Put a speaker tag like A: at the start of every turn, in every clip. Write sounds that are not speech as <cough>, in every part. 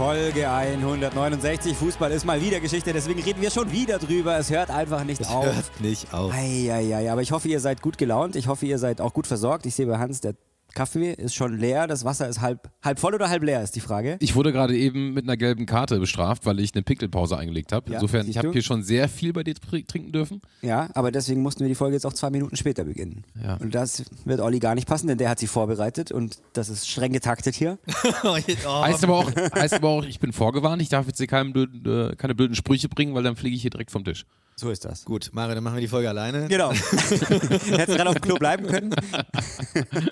A: Folge 169. Fußball ist mal wieder Geschichte, deswegen reden wir schon wieder drüber. Es hört einfach nicht
B: Es
A: auf.
B: hört nicht auf.
A: Eieiei, aber ich hoffe, ihr seid gut gelaunt. Ich hoffe, ihr seid auch gut versorgt. Ich sehe bei Hans, der Kaffee ist schon leer. Das Wasser ist halb, halb voll oder halb leer, ist die Frage.
C: Ich wurde gerade eben mit einer gelben Karte bestraft, weil ich eine Pickelpause eingelegt habe.
A: Ja,
C: Insofern, ich habe hier schon sehr viel bei dir tr- trinken dürfen.
A: Ja, aber deswegen mussten wir die Folge jetzt auch zwei Minuten später beginnen.
C: Ja.
A: Und das wird Olli gar nicht passen, denn der hat sie vorbereitet und das ist streng getaktet hier. <laughs>
B: oh,
C: Heißt aber, auch, heißt aber auch, ich bin vorgewarnt, ich darf jetzt hier keinen blöden, äh, keine blöden Sprüche bringen, weil dann fliege ich hier direkt vom Tisch.
A: So ist das.
B: Gut, Mario, dann machen wir die Folge alleine.
A: Genau. <laughs> Hättest gerade auf dem Klo bleiben können.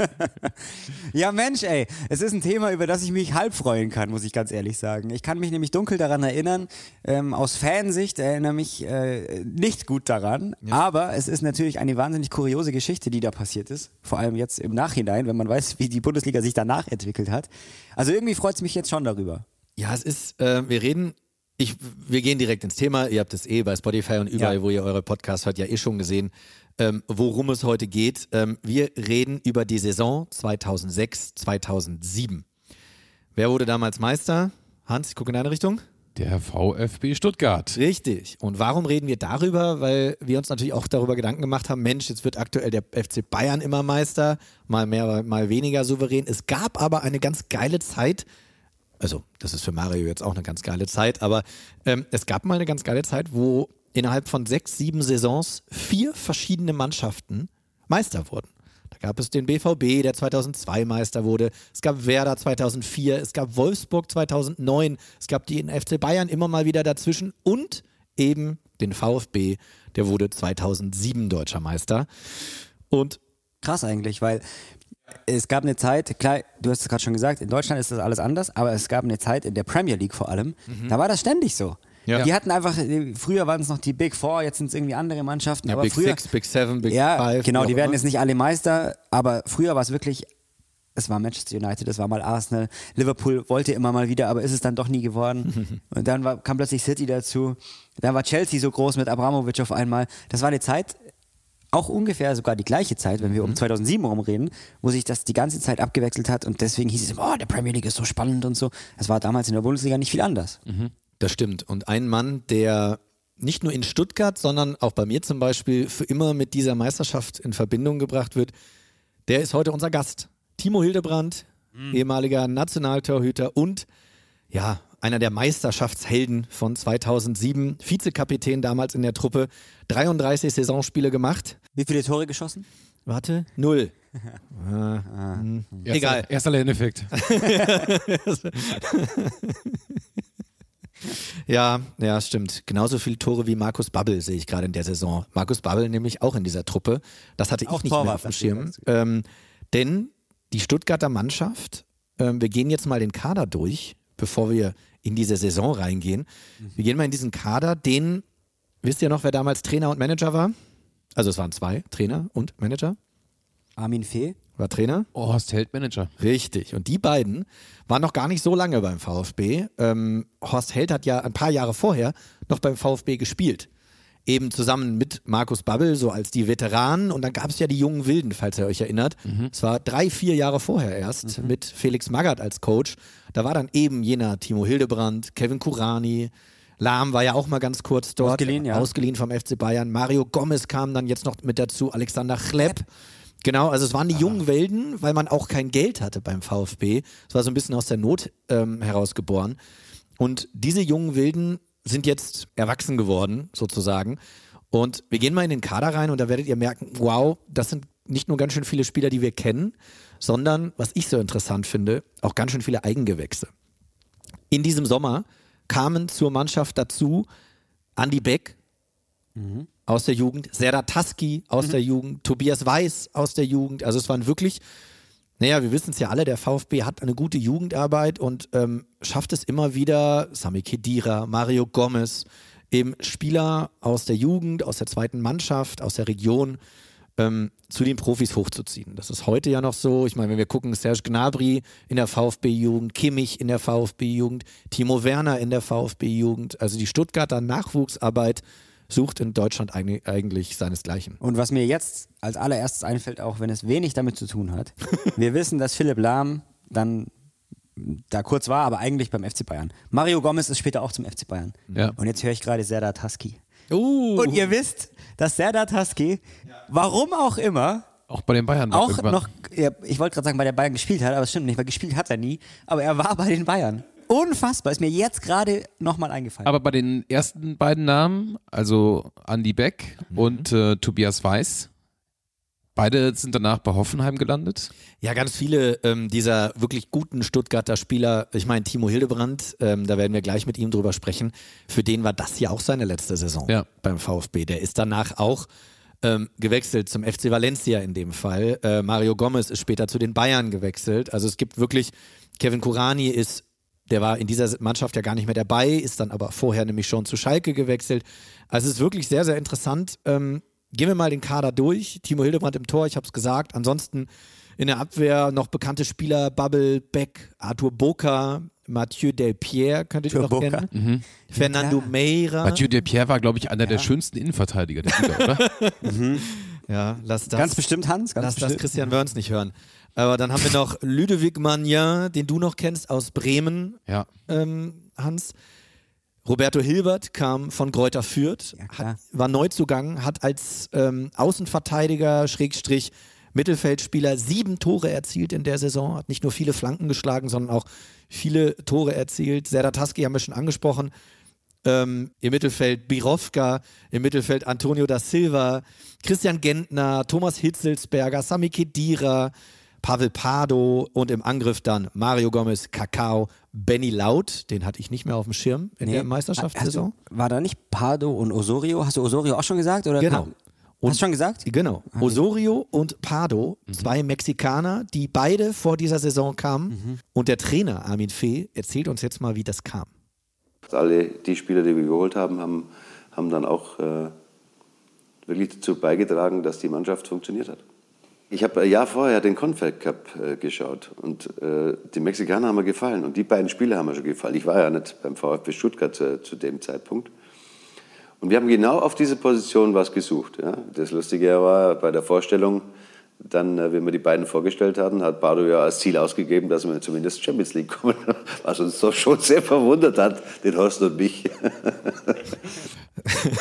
A: <laughs> ja, Mensch, ey. Es ist ein Thema, über das ich mich halb freuen kann, muss ich ganz ehrlich sagen. Ich kann mich nämlich dunkel daran erinnern. Ähm, aus Fansicht erinnere mich äh, nicht gut daran. Aber es ist natürlich eine wahnsinnig kuriose Geschichte, die da passiert ist. Vor allem jetzt im Nachhinein, wenn man weiß, wie die Bundesliga sich danach entwickelt hat. Also irgendwie freut es mich jetzt schon darüber.
B: Ja, es ist, äh, wir reden, ich, wir gehen direkt ins Thema. Ihr habt es eh bei Spotify und überall,
A: Ja.
B: wo ihr eure Podcasts hört, ja eh schon gesehen, ähm, worum es heute geht. Ähm, wir reden über die Saison 2006, 2007. Wer wurde damals Meister? Hans, ich gucke in deine Richtung.
C: Der VfB Stuttgart.
B: Richtig. Und warum reden wir darüber? Weil wir uns natürlich auch darüber Gedanken gemacht haben, Mensch, jetzt wird aktuell der FC Bayern immer Meister, mal mehr, mal weniger souverän. Es gab aber eine ganz geile Zeit, also das ist für Mario jetzt auch eine ganz geile Zeit, aber ähm, es gab mal eine ganz geile Zeit, wo innerhalb von sechs, sieben Saisons vier verschiedene Mannschaften Meister wurden. Da gab es den BVB, der 2002 Meister wurde. Es gab Werder 2004. Es gab Wolfsburg 2009. Es gab den FC Bayern immer mal wieder dazwischen und eben den VfB, der wurde 2007 deutscher Meister. Und
A: Krass eigentlich, weil es gab eine Zeit, klar, du hast es gerade schon gesagt, in Deutschland ist das alles anders, aber es gab eine Zeit in der Premier League vor allem, da war das ständig so.
B: Ja.
A: Die hatten einfach, früher waren es noch die Big Four, jetzt sind es irgendwie andere Mannschaften,
B: ja,
A: aber
B: Big
A: früher,
B: Six, Big Seven, Big
A: ja,
B: Five.
A: genau, die werden jetzt nicht alle Meister, aber früher war es wirklich, es war Manchester United, es war mal Arsenal, Liverpool wollte immer mal wieder, aber ist es dann doch nie geworden. <laughs> Und dann war, kam plötzlich City dazu, dann war Chelsea so groß mit Abramovic auf einmal. Das war eine Zeit, auch ungefähr sogar die gleiche Zeit, wenn wir
B: Mhm.
A: um 2007 rumreden, wo sich das die ganze Zeit abgewechselt hat und deswegen hieß es immer, oh, der Premier League ist so spannend und so. Es war damals in der Bundesliga nicht viel anders.
B: Das stimmt. Und ein Mann, der nicht nur in Stuttgart, sondern auch bei mir zum Beispiel für immer mit dieser Meisterschaft in Verbindung gebracht wird, der ist heute unser Gast. Timo Hildebrand, ehemaliger Nationaltorhüter und ja, einer der Meisterschaftshelden von 2007, Vizekapitän damals in der Truppe, 33 Saisonspiele gemacht.
A: Wie viele Tore geschossen?
B: Warte, null. <laughs> Ah, hm. Egal.
C: Erster, Lerneffekt. <laughs>
B: Ja, ja, stimmt. Genauso viele Tore wie Markus Babbel sehe ich gerade in der Saison. Markus Babbel nämlich auch in dieser Truppe. Das hatte ich
A: Auch
B: nicht mehr auf dem Schirm.
A: ich.
B: Ähm, denn die Stuttgarter Mannschaft, ähm, wir gehen jetzt mal den Kader durch, bevor wir in diese Saison reingehen.
A: Mhm.
B: Wir gehen mal in diesen Kader, den, wisst ihr noch, wer damals Trainer und Manager war? Also es waren zwei, Trainer und Manager.
A: Armin Fee?
B: War Trainer?
C: Oh, Horst Held Manager.
B: Richtig. Und die beiden waren noch gar nicht so lange beim VfB. Ähm, Horst Held hat ja ein paar Jahre vorher noch beim VfB gespielt. Eben zusammen mit Markus Babbel, so als die Veteranen. Und dann gab es ja die jungen Wilden, falls ihr euch erinnert. Es war drei, vier Jahre vorher erst mit Felix Magath als Coach. Da war dann eben jener Timo Hildebrand, Kevin Kurani. Lahm war ja auch mal ganz kurz dort.
A: Ausgeliehen, ja.
B: Ausgeliehen vom FC Bayern. Mario Gomez kam dann jetzt noch mit dazu. Alexander Chlepp. Genau, also es waren die jungen Welden, weil man auch kein Geld hatte beim VfB. Es war so ein bisschen aus der Not ähm, herausgeboren. Und diese jungen Wilden sind jetzt erwachsen geworden, sozusagen. Und wir gehen mal in den Kader rein und da werdet ihr merken, wow, das sind nicht nur ganz schön viele Spieler, die wir kennen, sondern, was ich so interessant finde, auch ganz schön viele Eigengewächse. In diesem Sommer kamen zur Mannschaft dazu Andy Beck, aus der Jugend, Serdar Taski aus der Jugend, Tobias Weiß aus der Jugend. Also es waren wirklich, naja, wir wissen es ja alle, der VfB hat eine gute Jugendarbeit und ähm, schafft es immer wieder, Sami Khedira, Mario Gomez, eben Spieler aus der Jugend, aus der zweiten Mannschaft, aus der Region ähm, zu den Profis hochzuziehen. Das ist heute ja noch so. Ich meine, wenn wir gucken, Serge Gnabry in der VfB-Jugend, Kimmich in der VfB-Jugend, Timo Werner in der VfB-Jugend. Also die Stuttgarter Nachwuchsarbeit sucht in Deutschland eigentlich, seinesgleichen.
A: Und was mir jetzt als allererstes einfällt, auch wenn es wenig damit zu tun hat, <laughs> wir wissen, dass Philipp Lahm dann da kurz war, aber eigentlich beim FC Bayern. Mario Gomez ist später auch zum FC Bayern.
C: Ja.
A: Und jetzt höre ich gerade Serdar Taski.
B: Uh,
A: Und ihr wisst, dass Serdar Taski, warum auch immer,
C: Auch bei den Bayern
A: auch
C: irgendwann.
A: noch, ja, ich wollte gerade sagen, bei der Bayern gespielt hat, aber es stimmt nicht, weil gespielt hat er nie, aber er war bei den Bayern. Unfassbar, ist mir jetzt gerade nochmal eingefallen.
C: Aber bei den ersten beiden Namen, also Andy Beck
B: Mhm.
C: und äh, Tobias Weiß, beide sind danach bei Hoffenheim gelandet.
B: Ja, ganz viele ähm, dieser wirklich guten Stuttgarter Spieler, ich meine Timo Hildebrand, ähm, da werden wir gleich mit ihm drüber sprechen, für den war das ja auch seine letzte Saison
C: Ja.
B: beim VfB. Der ist danach auch ähm, gewechselt zum FC Valencia in dem Fall. Äh, Mario Gomez ist später zu den Bayern gewechselt. Also es gibt wirklich, Kevin Kurani ist, der war in dieser Mannschaft ja gar nicht mehr dabei, ist dann aber vorher nämlich schon zu Schalke gewechselt. Also es ist wirklich sehr, sehr interessant. Ähm, gehen wir mal den Kader durch. Timo Hildebrand im Tor, ich habe es gesagt. Ansonsten in der Abwehr noch bekannte Spieler, Bubble, Beck, Arthur Boca, Mathieu Delpierre, könntet ihr noch
A: Boca.
B: kennen. Fernando Meira.
C: Mathieu Depierre war, glaube ich, einer der schönsten Innenverteidiger der Liga, oder? <laughs>
B: Ja, lass das.
A: ganz bestimmt, Hans, ganz
B: Lass das
A: bestimmt.
B: Christian Wörns nicht hören. Aber dann haben wir noch Ludovic Magnin, den du noch kennst aus Bremen,
C: ja.
B: ähm, Hans. Roberto Hilbert kam von Greuther Fürth,
A: Ja,
B: hat, war Neuzugang, hat als ähm, Außenverteidiger, Schrägstrich, Mittelfeldspieler sieben Tore erzielt in der Saison, hat nicht nur viele Flanken geschlagen, sondern auch viele Tore erzielt. Serdar Taski haben wir schon angesprochen. Ähm, Im Mittelfeld Birovka, im Mittelfeld Antonio da Silva, Christian Gentner, Thomas Hitzelsberger, Sami Khedira, Pavel Pardo und im Angriff dann Mario Gomez, Kakao, Benny Laut, den hatte ich nicht mehr auf dem Schirm in der
A: Hast
B: Meisterschaftssaison.
A: du, war da nicht Pardo und Osorio? Hast du Osorio auch schon gesagt? Oder
B: Genau.
A: kam- Hast du schon gesagt?
B: Genau. Osorio und Pardo, zwei Mexikaner, die beide vor dieser Saison kamen. Und der Trainer Armin Fee erzählt uns jetzt mal, wie das kam.
D: Alle die Spieler, die wir geholt haben, haben, haben dann auch äh, wirklich dazu beigetragen, dass die Mannschaft funktioniert hat. Ich habe ein Jahr vorher den Confed Cup äh, geschaut und äh, die Mexikaner haben mir gefallen und die beiden Spieler haben mir schon gefallen. Ich war ja nicht beim VfB Stuttgart zu, zu dem Zeitpunkt. Und wir haben genau auf diese Position was gesucht. Ja. Das Lustige war bei der Vorstellung, dann, äh, wenn wir die beiden vorgestellt hatten, hat Bardo ja als Ziel ausgegeben, dass wir zumindest Champions League kommen, <laughs> was uns doch schon sehr verwundert hat, den Horst und mich. <laughs>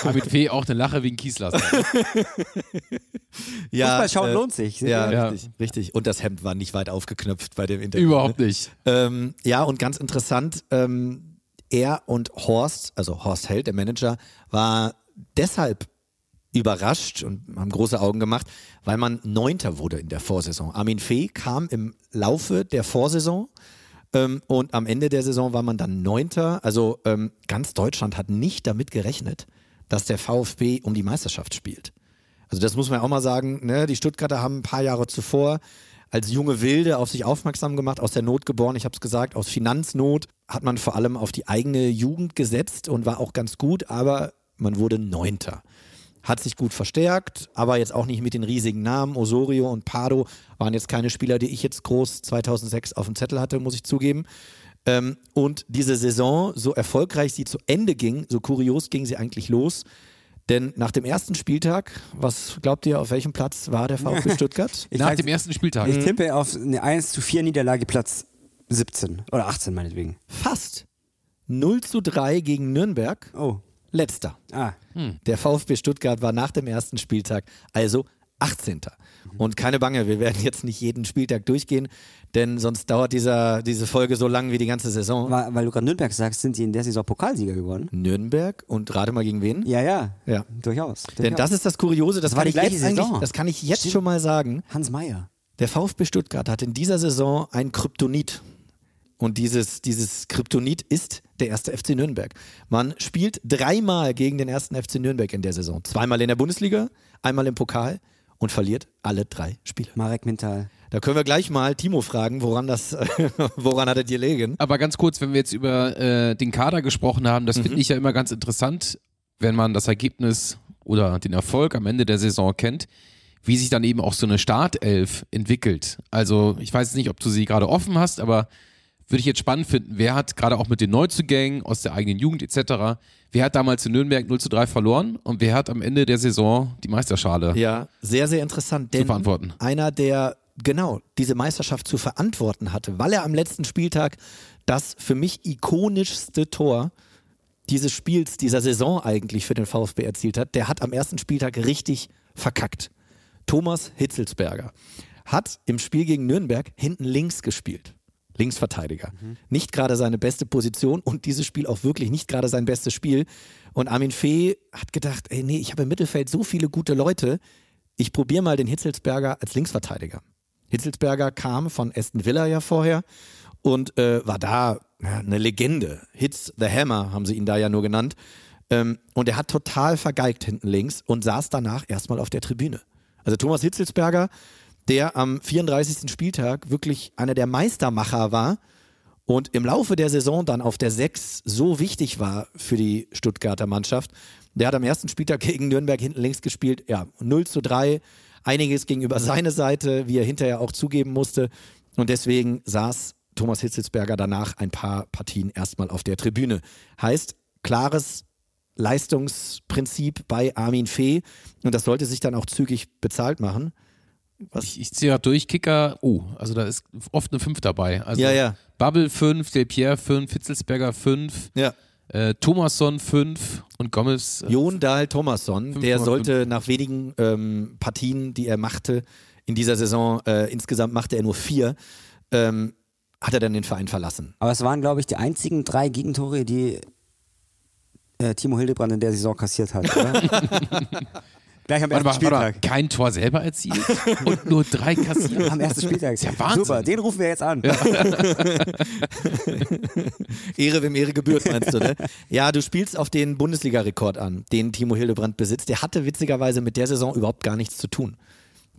C: Armin Fee auch eine Lache wegen Kieslas.
B: Ja,
A: Fußball schauen
B: äh,
A: lohnt sich.
B: Ja,
C: Ja.
B: richtig, richtig. Und das Hemd war nicht weit aufgeknöpft bei dem Interview.
C: Überhaupt
B: ne?
C: nicht.
B: Ähm, ja, und ganz interessant, ähm, er und Horst, also Horst Held, der Manager, war deshalb überrascht und haben große Augen gemacht, weil man Neunter wurde in der Vorsaison. Armin Fee kam im Laufe der Vorsaison ähm, und am Ende der Saison war man dann Neunter. Also ähm, ganz Deutschland hat nicht damit gerechnet, dass der VfB um die Meisterschaft spielt. Also das muss man auch mal sagen, ne? die Stuttgarter haben ein paar Jahre zuvor als junge Wilde auf sich aufmerksam gemacht, aus der Not geboren, ich habe es gesagt, aus Finanznot hat man vor allem auf die eigene Jugend gesetzt und war auch ganz gut, aber man wurde Neunter. Hat sich gut verstärkt, aber jetzt auch nicht mit den riesigen Namen. Osorio und Pardo waren jetzt keine Spieler, die ich jetzt groß 2006 auf dem Zettel hatte, muss ich zugeben. Ähm, und diese Saison, so erfolgreich sie zu Ende ging, so kurios ging sie eigentlich los. Denn nach dem ersten Spieltag, was glaubt ihr, auf welchem Platz war der VfB <laughs> Stuttgart?
A: Ich
C: Nach dem ersten Spieltag.
A: Ich tippe auf eine 1 zu 4 Niederlage Platz 17 oder 18 meinetwegen.
B: Fast. 0 zu 3 gegen Nürnberg.
A: Oh.
B: Letzter.
A: Ah.
B: Der VfB Stuttgart war nach dem ersten Spieltag also 18. Und keine Bange, wir werden jetzt nicht jeden Spieltag durchgehen, denn sonst dauert dieser, diese Folge so lang wie die ganze Saison.
A: Weil, weil du gerade Nürnberg sagst, sind sie in der Saison Pokalsieger geworden?
B: Nürnberg und rate mal gegen wen?
A: Ja, ja.
B: Ja.
A: Durchaus.
B: Denn
A: durchaus.
B: das ist das Kuriose, das,
A: Das war
B: kann
A: die gleiche Saison.
B: das kann ich jetzt
A: Stimmt.
B: schon mal sagen.
A: Hans Meyer.
B: Der VfB Stuttgart hat in dieser Saison ein Kryptonit. Und dieses, dieses Kryptonit ist der erste FC Nürnberg. Man spielt dreimal gegen den ersten FC Nürnberg in der Saison. Zweimal in der Bundesliga, einmal im Pokal und verliert alle drei Spiele.
A: Marek Mintal.
B: Da können wir gleich mal Timo fragen, woran das, <laughs> woran hat er dir legen?
C: Aber ganz kurz, wenn wir jetzt über äh, den Kader gesprochen haben, das finde ich ja immer ganz interessant, wenn man das Ergebnis oder den Erfolg am Ende der Saison kennt, wie sich dann eben auch so eine Startelf entwickelt. Also ich weiß nicht, ob du sie gerade offen hast, aber würde ich jetzt spannend finden, wer hat gerade auch mit den Neuzugängen aus der eigenen Jugend etc., wer hat damals in Nürnberg 0 zu 3 verloren und wer hat am Ende der Saison die Meisterschale
B: Ja, sehr, sehr interessant.
C: zu
B: Denn
C: verantworten?
B: einer, der genau diese Meisterschaft zu verantworten hatte, weil er am letzten Spieltag das für mich ikonischste Tor dieses Spiels, dieser Saison eigentlich für den VfB erzielt hat, der hat am ersten Spieltag richtig verkackt. Thomas Hitzelsberger hat im Spiel gegen Nürnberg hinten links gespielt. Linksverteidiger. Nicht gerade seine beste Position und dieses Spiel auch wirklich nicht gerade sein bestes Spiel. Und Armin Fee hat gedacht, ey, nee, ich habe im Mittelfeld so viele gute Leute, ich probiere mal den Hitzelsberger als Linksverteidiger. Hitzelsberger kam von Aston Villa ja vorher und äh, war da ja, eine Legende. Hitz the Hammer haben sie ihn da ja nur genannt. Ähm, und er hat total vergeigt hinten links und saß danach erstmal auf der Tribüne. Also Thomas Hitzelsberger, der am 34. Spieltag wirklich einer der Meistermacher war und im Laufe der Saison dann auf der 6 so wichtig war für die Stuttgarter Mannschaft. Der hat am ersten Spieltag <laughs> gegen Nürnberg hinten links gespielt, ja, 0 zu 3, einiges gegenüber seine Seite, wie er hinterher auch zugeben musste. Und deswegen saß Thomas Hitzelsberger danach ein paar Partien erstmal auf der Tribüne. Heißt, klares Leistungsprinzip bei Armin Fee und das sollte sich dann auch zügig bezahlt machen.
C: Ich, ich ziehe gerade durch, Kicker, oh, also da ist oft eine 5 dabei. Also
B: Ja, ja.
C: Bubble 5, Del Pierre 5, Fitzelsberger 5,
B: Ja.
C: äh, Thomasson 5 und Gomez. Äh,
B: Jon Dahl Thomasson, der
C: 5,5.
B: sollte nach wenigen ähm, Partien, die er machte in dieser Saison, äh, insgesamt machte er nur vier, ähm, hat er dann den Verein verlassen.
A: Aber es waren, glaube ich, die einzigen drei Gegentore, die äh, Timo Hildebrand in der Saison kassiert hat, oder? <laughs> Gleich am
C: warte
A: ersten
C: mal, warte mal,
A: Spieltag.
C: kein Tor selber erzielt und nur drei kassiert.
A: Am ersten Spieltag.
C: ist ja Wahnsinn.
A: Super, den rufen wir jetzt an. <laughs>
B: Ehre, wem Ehre gebührt, meinst du, ne? Ja, du spielst auf den Bundesliga-Rekord an, den Timo Hildebrand besitzt. Der hatte witzigerweise mit der Saison überhaupt gar nichts zu tun.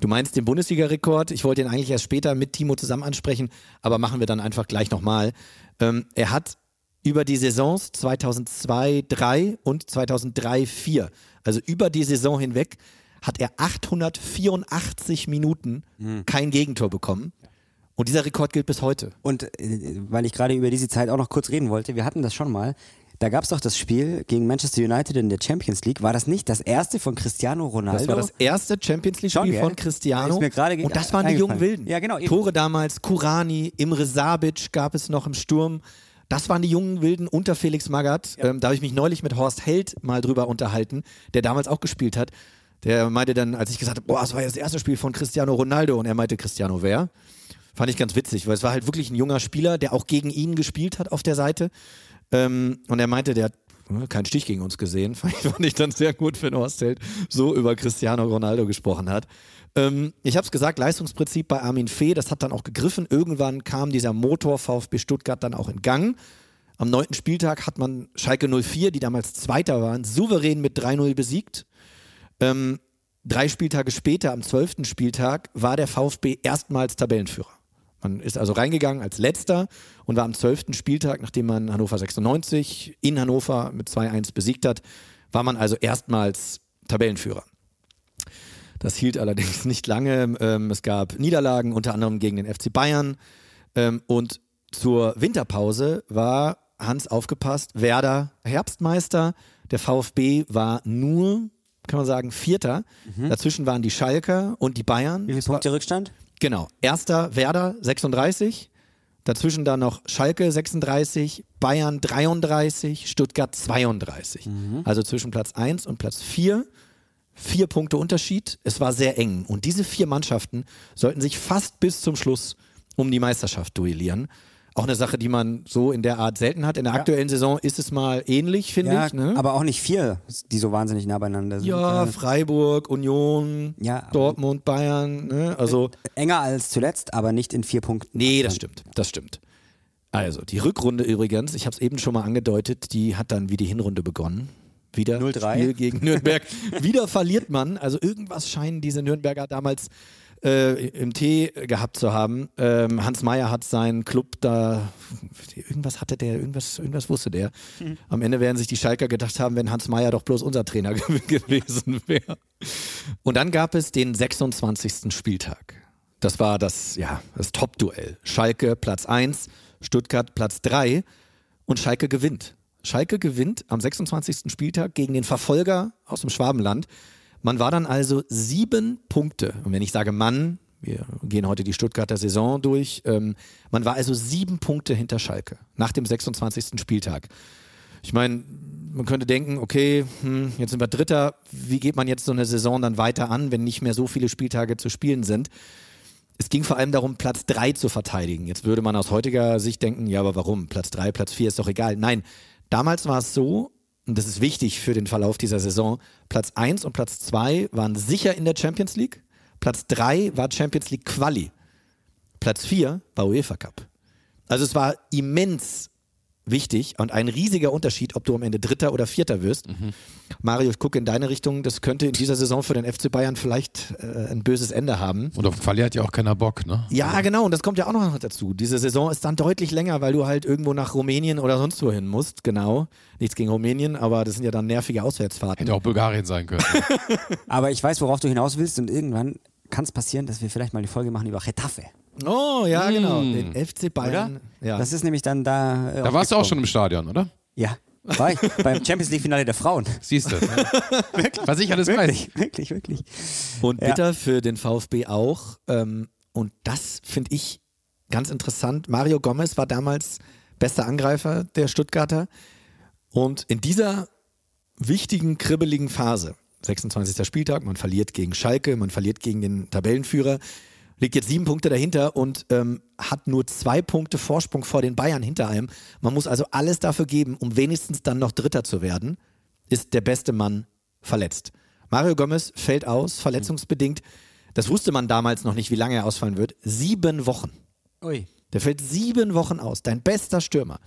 B: Du meinst den Bundesliga-Rekord? Ich wollte ihn eigentlich erst später mit Timo zusammen ansprechen, aber machen wir dann einfach gleich nochmal. Ähm, er hat über die Saisons 2002, 3 und 2003, 4, also über die Saison hinweg, hat er 884 Minuten kein Gegentor bekommen. Und dieser Rekord gilt bis heute.
A: Und äh, weil ich gerade über diese Zeit auch noch kurz reden wollte, wir hatten das schon mal. Da gab es doch das Spiel gegen Manchester United in der Champions League. War das nicht das erste von Cristiano Ronaldo?
B: Das war das erste Champions League-Spiel von Cristiano.
A: Ist mir gerade ge-
B: und das waren die jungen. Wilden.
A: Ja, genau.
B: Tore damals, Kurani, Imre Sabic gab es noch im Sturm. Das waren die jungen Wilden unter Felix Magath. Ähm, da habe ich mich neulich mit Horst Held mal drüber unterhalten, der damals auch gespielt hat. Der meinte dann, als ich gesagt habe, boah, das war ja das erste Spiel von Cristiano Ronaldo. Und er meinte, Cristiano wer? Fand ich ganz witzig, weil es war halt wirklich ein junger Spieler, der auch gegen ihn gespielt hat auf der Seite. Ähm, und er meinte, der hat äh, keinen Stich gegen uns gesehen. <laughs> Fand ich, fand ich dann sehr gut, wenn Horst Held so über Cristiano Ronaldo gesprochen hat. Ähm, ich habe es gesagt, Leistungsprinzip bei Armin Fee, das hat dann auch gegriffen. Irgendwann kam dieser Motor VfB Stuttgart dann auch in Gang. Am neunten Spieltag hat man Schalke 04, die damals Zweiter waren, souverän mit 3-0 besiegt. Ähm, drei Spieltage später, am zwölften Spieltag, war der VfB erstmals Tabellenführer. Man ist also reingegangen als letzter und war am zwölften Spieltag, nachdem man Hannover 96 in Hannover mit 2-1 besiegt hat, war man also erstmals Tabellenführer. Das hielt allerdings nicht lange. Ähm, es gab Niederlagen, unter anderem gegen den FC Bayern. Ähm, und zur Winterpause war Hans aufgepasst, Werder Herbstmeister. Der VfB war nur, kann man sagen, Vierter. Dazwischen waren die Schalker und die Bayern.
A: Wie viele Punkte Rückstand?
B: Genau. Erster Werder 36. Dazwischen dann noch Schalke 36, Bayern 33, Stuttgart 32. Also zwischen Platz 1 und Platz 4. Vier Punkte Unterschied. Es war sehr eng. Und diese vier Mannschaften sollten sich fast bis zum Schluss um die Meisterschaft duellieren. Auch eine Sache, die man so in der Art selten hat. In der aktuellen Saison ist es mal ähnlich, finde
A: Ja,
B: ich. Ne?
A: aber auch nicht vier, die so wahnsinnig nah beieinander sind.
B: ja,
A: Äh,
B: Freiburg, Union,
A: Ja,
B: Dortmund, Bayern. Ne? Also
A: Enger als zuletzt, aber nicht in vier Punkten.
B: Nee, das stimmt, das stimmt. Also, die Rückrunde übrigens, ich habe es eben schon mal angedeutet, die hat dann wie die Hinrunde begonnen. Wieder
A: 0-3.
B: Spiel gegen <laughs> Nürnberg. Wieder verliert man. Also irgendwas scheinen diese Nürnberger damals äh, im Tee gehabt zu haben. Ähm, Hans Meyer hat seinen Club da, irgendwas hatte der, irgendwas, irgendwas wusste der. Am Ende werden sich die Schalker gedacht haben, wenn Hans Meyer doch bloß unser Trainer <laughs> gewesen wäre. Und dann gab es den 26. Spieltag. Das war das, ja, das Top-Duell. Schalke Platz 1, Stuttgart Platz 3 und Schalke gewinnt. Schalke gewinnt am 26. Spieltag gegen den Verfolger aus dem Schwabenland. Man war dann also sieben Punkte. Und wenn ich sage Mann, wir gehen heute die Stuttgarter Saison durch, ähm, man war also sieben Punkte hinter Schalke nach dem 26. Spieltag. Ich meine, man könnte denken, okay, hm, jetzt sind wir Dritter, wie geht man jetzt so eine Saison dann weiter an, wenn nicht mehr so viele Spieltage zu spielen sind? Es ging vor allem darum, Platz 3 zu verteidigen. Jetzt würde man aus heutiger Sicht denken, ja, aber warum? Platz 3, Platz 4 ist doch egal. Nein, damals war es so, und das ist wichtig für den Verlauf dieser Saison, Platz 1 und Platz 2 waren sicher in der Champions League. Platz 3 war Champions League Quali. Platz 4 war UEFA Cup. Also es war immens wichtig und ein riesiger Unterschied, ob du am Ende Dritter oder Vierter wirst. Mario, ich gucke in deine Richtung. Das könnte in dieser Saison für den FC Bayern vielleicht äh, ein böses Ende haben.
C: Und auf den Fall hat ja auch keiner Bock, ne?
B: Ja, genau. Und das kommt ja auch noch dazu. Diese Saison ist dann deutlich länger, weil du halt irgendwo nach Rumänien oder sonst wohin musst. Genau. Nichts gegen Rumänien, aber das sind ja dann nervige Auswärtsfahrten.
C: Hätte auch Bulgarien sein können. <laughs>
A: Aber ich weiß, worauf du hinaus willst und irgendwann kann es passieren, dass wir vielleicht mal eine Folge machen über Getafe.
B: Oh, ja, genau. Den FC Bayern. Ja.
A: Das ist nämlich dann da. Äh,
C: Da warst du auch schon im Stadion, oder?
A: Ja, war ich <laughs> beim Champions League Finale der Frauen.
C: Siehst du. <laughs> Was ich alles weiß.
A: Wirklich, wirklich, wirklich.
B: Und
A: Ja.
B: bitter für den VfB auch. Ähm, und das finde ich ganz interessant. Mario Gomez war damals bester Angreifer der Stuttgarter. Und in dieser wichtigen, kribbeligen Phase, 26. Spieltag, man verliert gegen Schalke, man verliert gegen den Tabellenführer, liegt jetzt sieben Punkte dahinter und ähm, hat nur zwei Punkte Vorsprung vor den Bayern hinter einem. Man muss also alles dafür geben, um wenigstens dann noch Dritter zu werden. Ist der beste Mann verletzt. Mario Gomez fällt aus, verletzungsbedingt. Das wusste man damals noch nicht, wie lange er ausfallen wird. Sieben Wochen.
A: Ui.
B: Der fällt sieben Wochen aus. Dein bester Stürmer.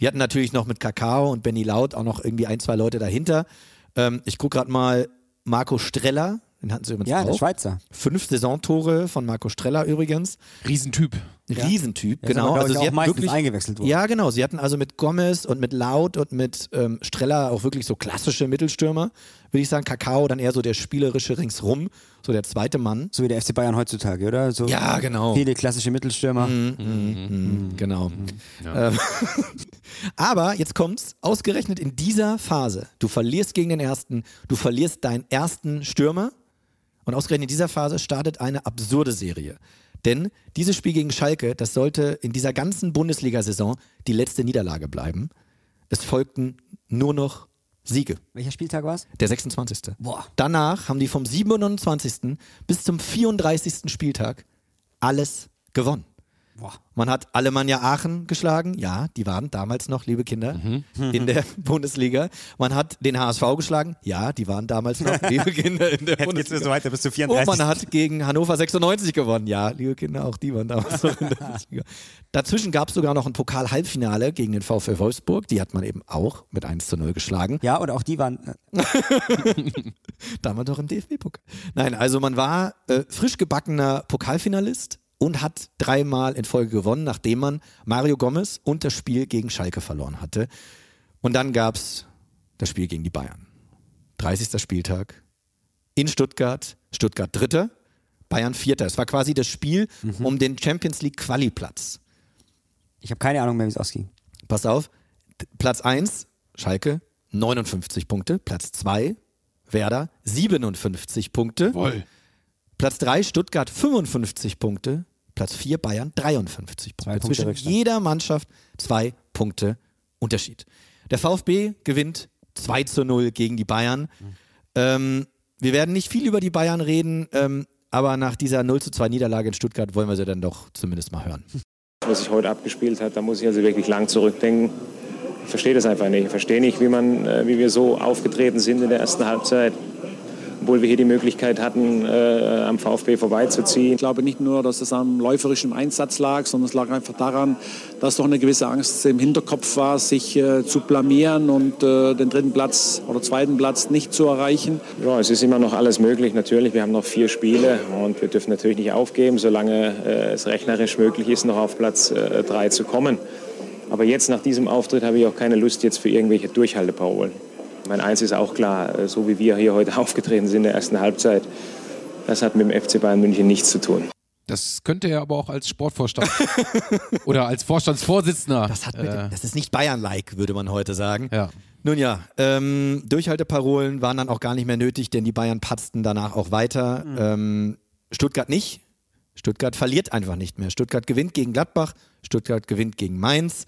B: Die hatten natürlich noch mit Kakao und Benny Laut auch noch irgendwie ein, zwei Leute dahinter. Ähm, ich gucke gerade mal Marco Streller. Den hatten sie übrigens
A: Ja, der
B: auch.
A: Schweizer.
B: Fünf Saisontore von Marco Streller übrigens.
C: Riesentyp.
B: Riesentyp,
A: ist
B: genau. also sie hatten wirklich,
A: eingewechselt worden.
B: ja, genau. Sie hatten also mit Gomez und mit Laut und mit ähm, Streller auch wirklich so klassische Mittelstürmer, würde ich sagen. Kakao dann eher so der spielerische ringsrum, so der zweite Mann.
A: So wie der FC Bayern heutzutage, oder? So
B: Ja, genau.
A: Viele klassische Mittelstürmer.
B: Mhm, genau. Ähm, <laughs> aber jetzt kommt's, ausgerechnet in dieser Phase. Du verlierst gegen den ersten, du verlierst deinen ersten Stürmer und ausgerechnet in dieser Phase startet eine absurde Serie. Denn dieses Spiel gegen Schalke, das sollte in dieser ganzen Bundesliga-Saison die letzte Niederlage bleiben. Es folgten nur noch Siege.
A: Welcher Spieltag war es?
B: Der 26.
A: Boah.
B: Danach haben die vom 27. bis zum 34. Spieltag alles gewonnen. Man hat Alemannia Aachen geschlagen. Ja, die waren damals noch, liebe Kinder, in der <laughs> Bundesliga. Man hat den HSV geschlagen. Ja, die waren damals noch, <laughs> liebe Kinder, in der
A: Jetzt geht's
B: Bundesliga.
A: so weiter bis zu
B: Und
A: 34.
B: man hat gegen Hannover 96 gewonnen. Ja, liebe Kinder, auch die waren damals noch in der <laughs> Bundesliga. Dazwischen gab es sogar noch ein Pokal-Halbfinale gegen den VfL Wolfsburg. Die hat man eben auch mit 1 zu 0 geschlagen.
A: ja, und auch die waren. äh,
B: Damals noch im DFB-Pokal. Nein, also man war äh, frisch gebackener Pokalfinalist und hat dreimal in Folge gewonnen, nachdem man Mario Gomez und das Spiel gegen Schalke verloren hatte. Und dann gab es das Spiel gegen die Bayern. 30. Spieltag in Stuttgart, Stuttgart Dritter, Bayern Vierter. Es war quasi das Spiel um den Champions League Quali-Platz.
A: Ich habe keine Ahnung mehr, wie es ausging.
B: Pass auf, Platz 1, Schalke, 59 Punkte. Platz 2, Werder, 57 Punkte.
C: Woll.
B: Platz 3, Stuttgart, 55 Punkte. Platz 4, Bayern, 53 Punkte. Zwischen
A: Rückstand.
B: jeder Mannschaft zwei Punkte Unterschied. Der VfB gewinnt 2 zu 0 gegen die Bayern. Ähm, wir werden nicht viel über die Bayern reden, ähm, aber nach dieser 0 zu 2 Niederlage in Stuttgart wollen wir sie dann doch zumindest mal hören.
E: was sich heute abgespielt hat, da muss ich also wirklich lang zurückdenken. Ich verstehe das einfach nicht. Ich verstehe nicht, wie, man, äh, wie wir so aufgetreten sind in der ersten Halbzeit. Obwohl wir hier die Möglichkeit hatten, äh, am VfB vorbeizuziehen.
F: Ich glaube nicht nur, dass es am läuferischen Einsatz lag, sondern es lag einfach daran, dass doch eine gewisse Angst im Hinterkopf war, sich äh, zu blamieren und äh, den dritten Platz oder zweiten Platz nicht zu erreichen.
E: Ja, es ist immer noch alles möglich, natürlich. Wir haben noch vier Spiele und wir dürfen natürlich nicht aufgeben, solange äh, es rechnerisch möglich ist, noch auf Platz äh, drei zu kommen. Aber jetzt nach diesem Auftritt habe ich auch keine Lust jetzt für irgendwelche Durchhalteparolen. Mein eins ist auch klar, äh, so wie wir hier heute <laughs> aufgetreten sind in der ersten Halbzeit, das hat mit dem FC Bayern München nichts zu tun.
C: Das könnte er aber auch als Sportvorstand <laughs> oder als Vorstandsvorsitzender.
B: Das, hat mit,
C: äh,
B: das ist nicht Bayern-like, würde man heute sagen.
C: ja.
B: Nun ja, ähm, Durchhalteparolen waren dann auch gar nicht mehr nötig, denn die Bayern patzten danach auch weiter. Ähm, Stuttgart nicht. Stuttgart verliert einfach nicht mehr. Stuttgart gewinnt gegen Gladbach, Stuttgart gewinnt gegen Mainz.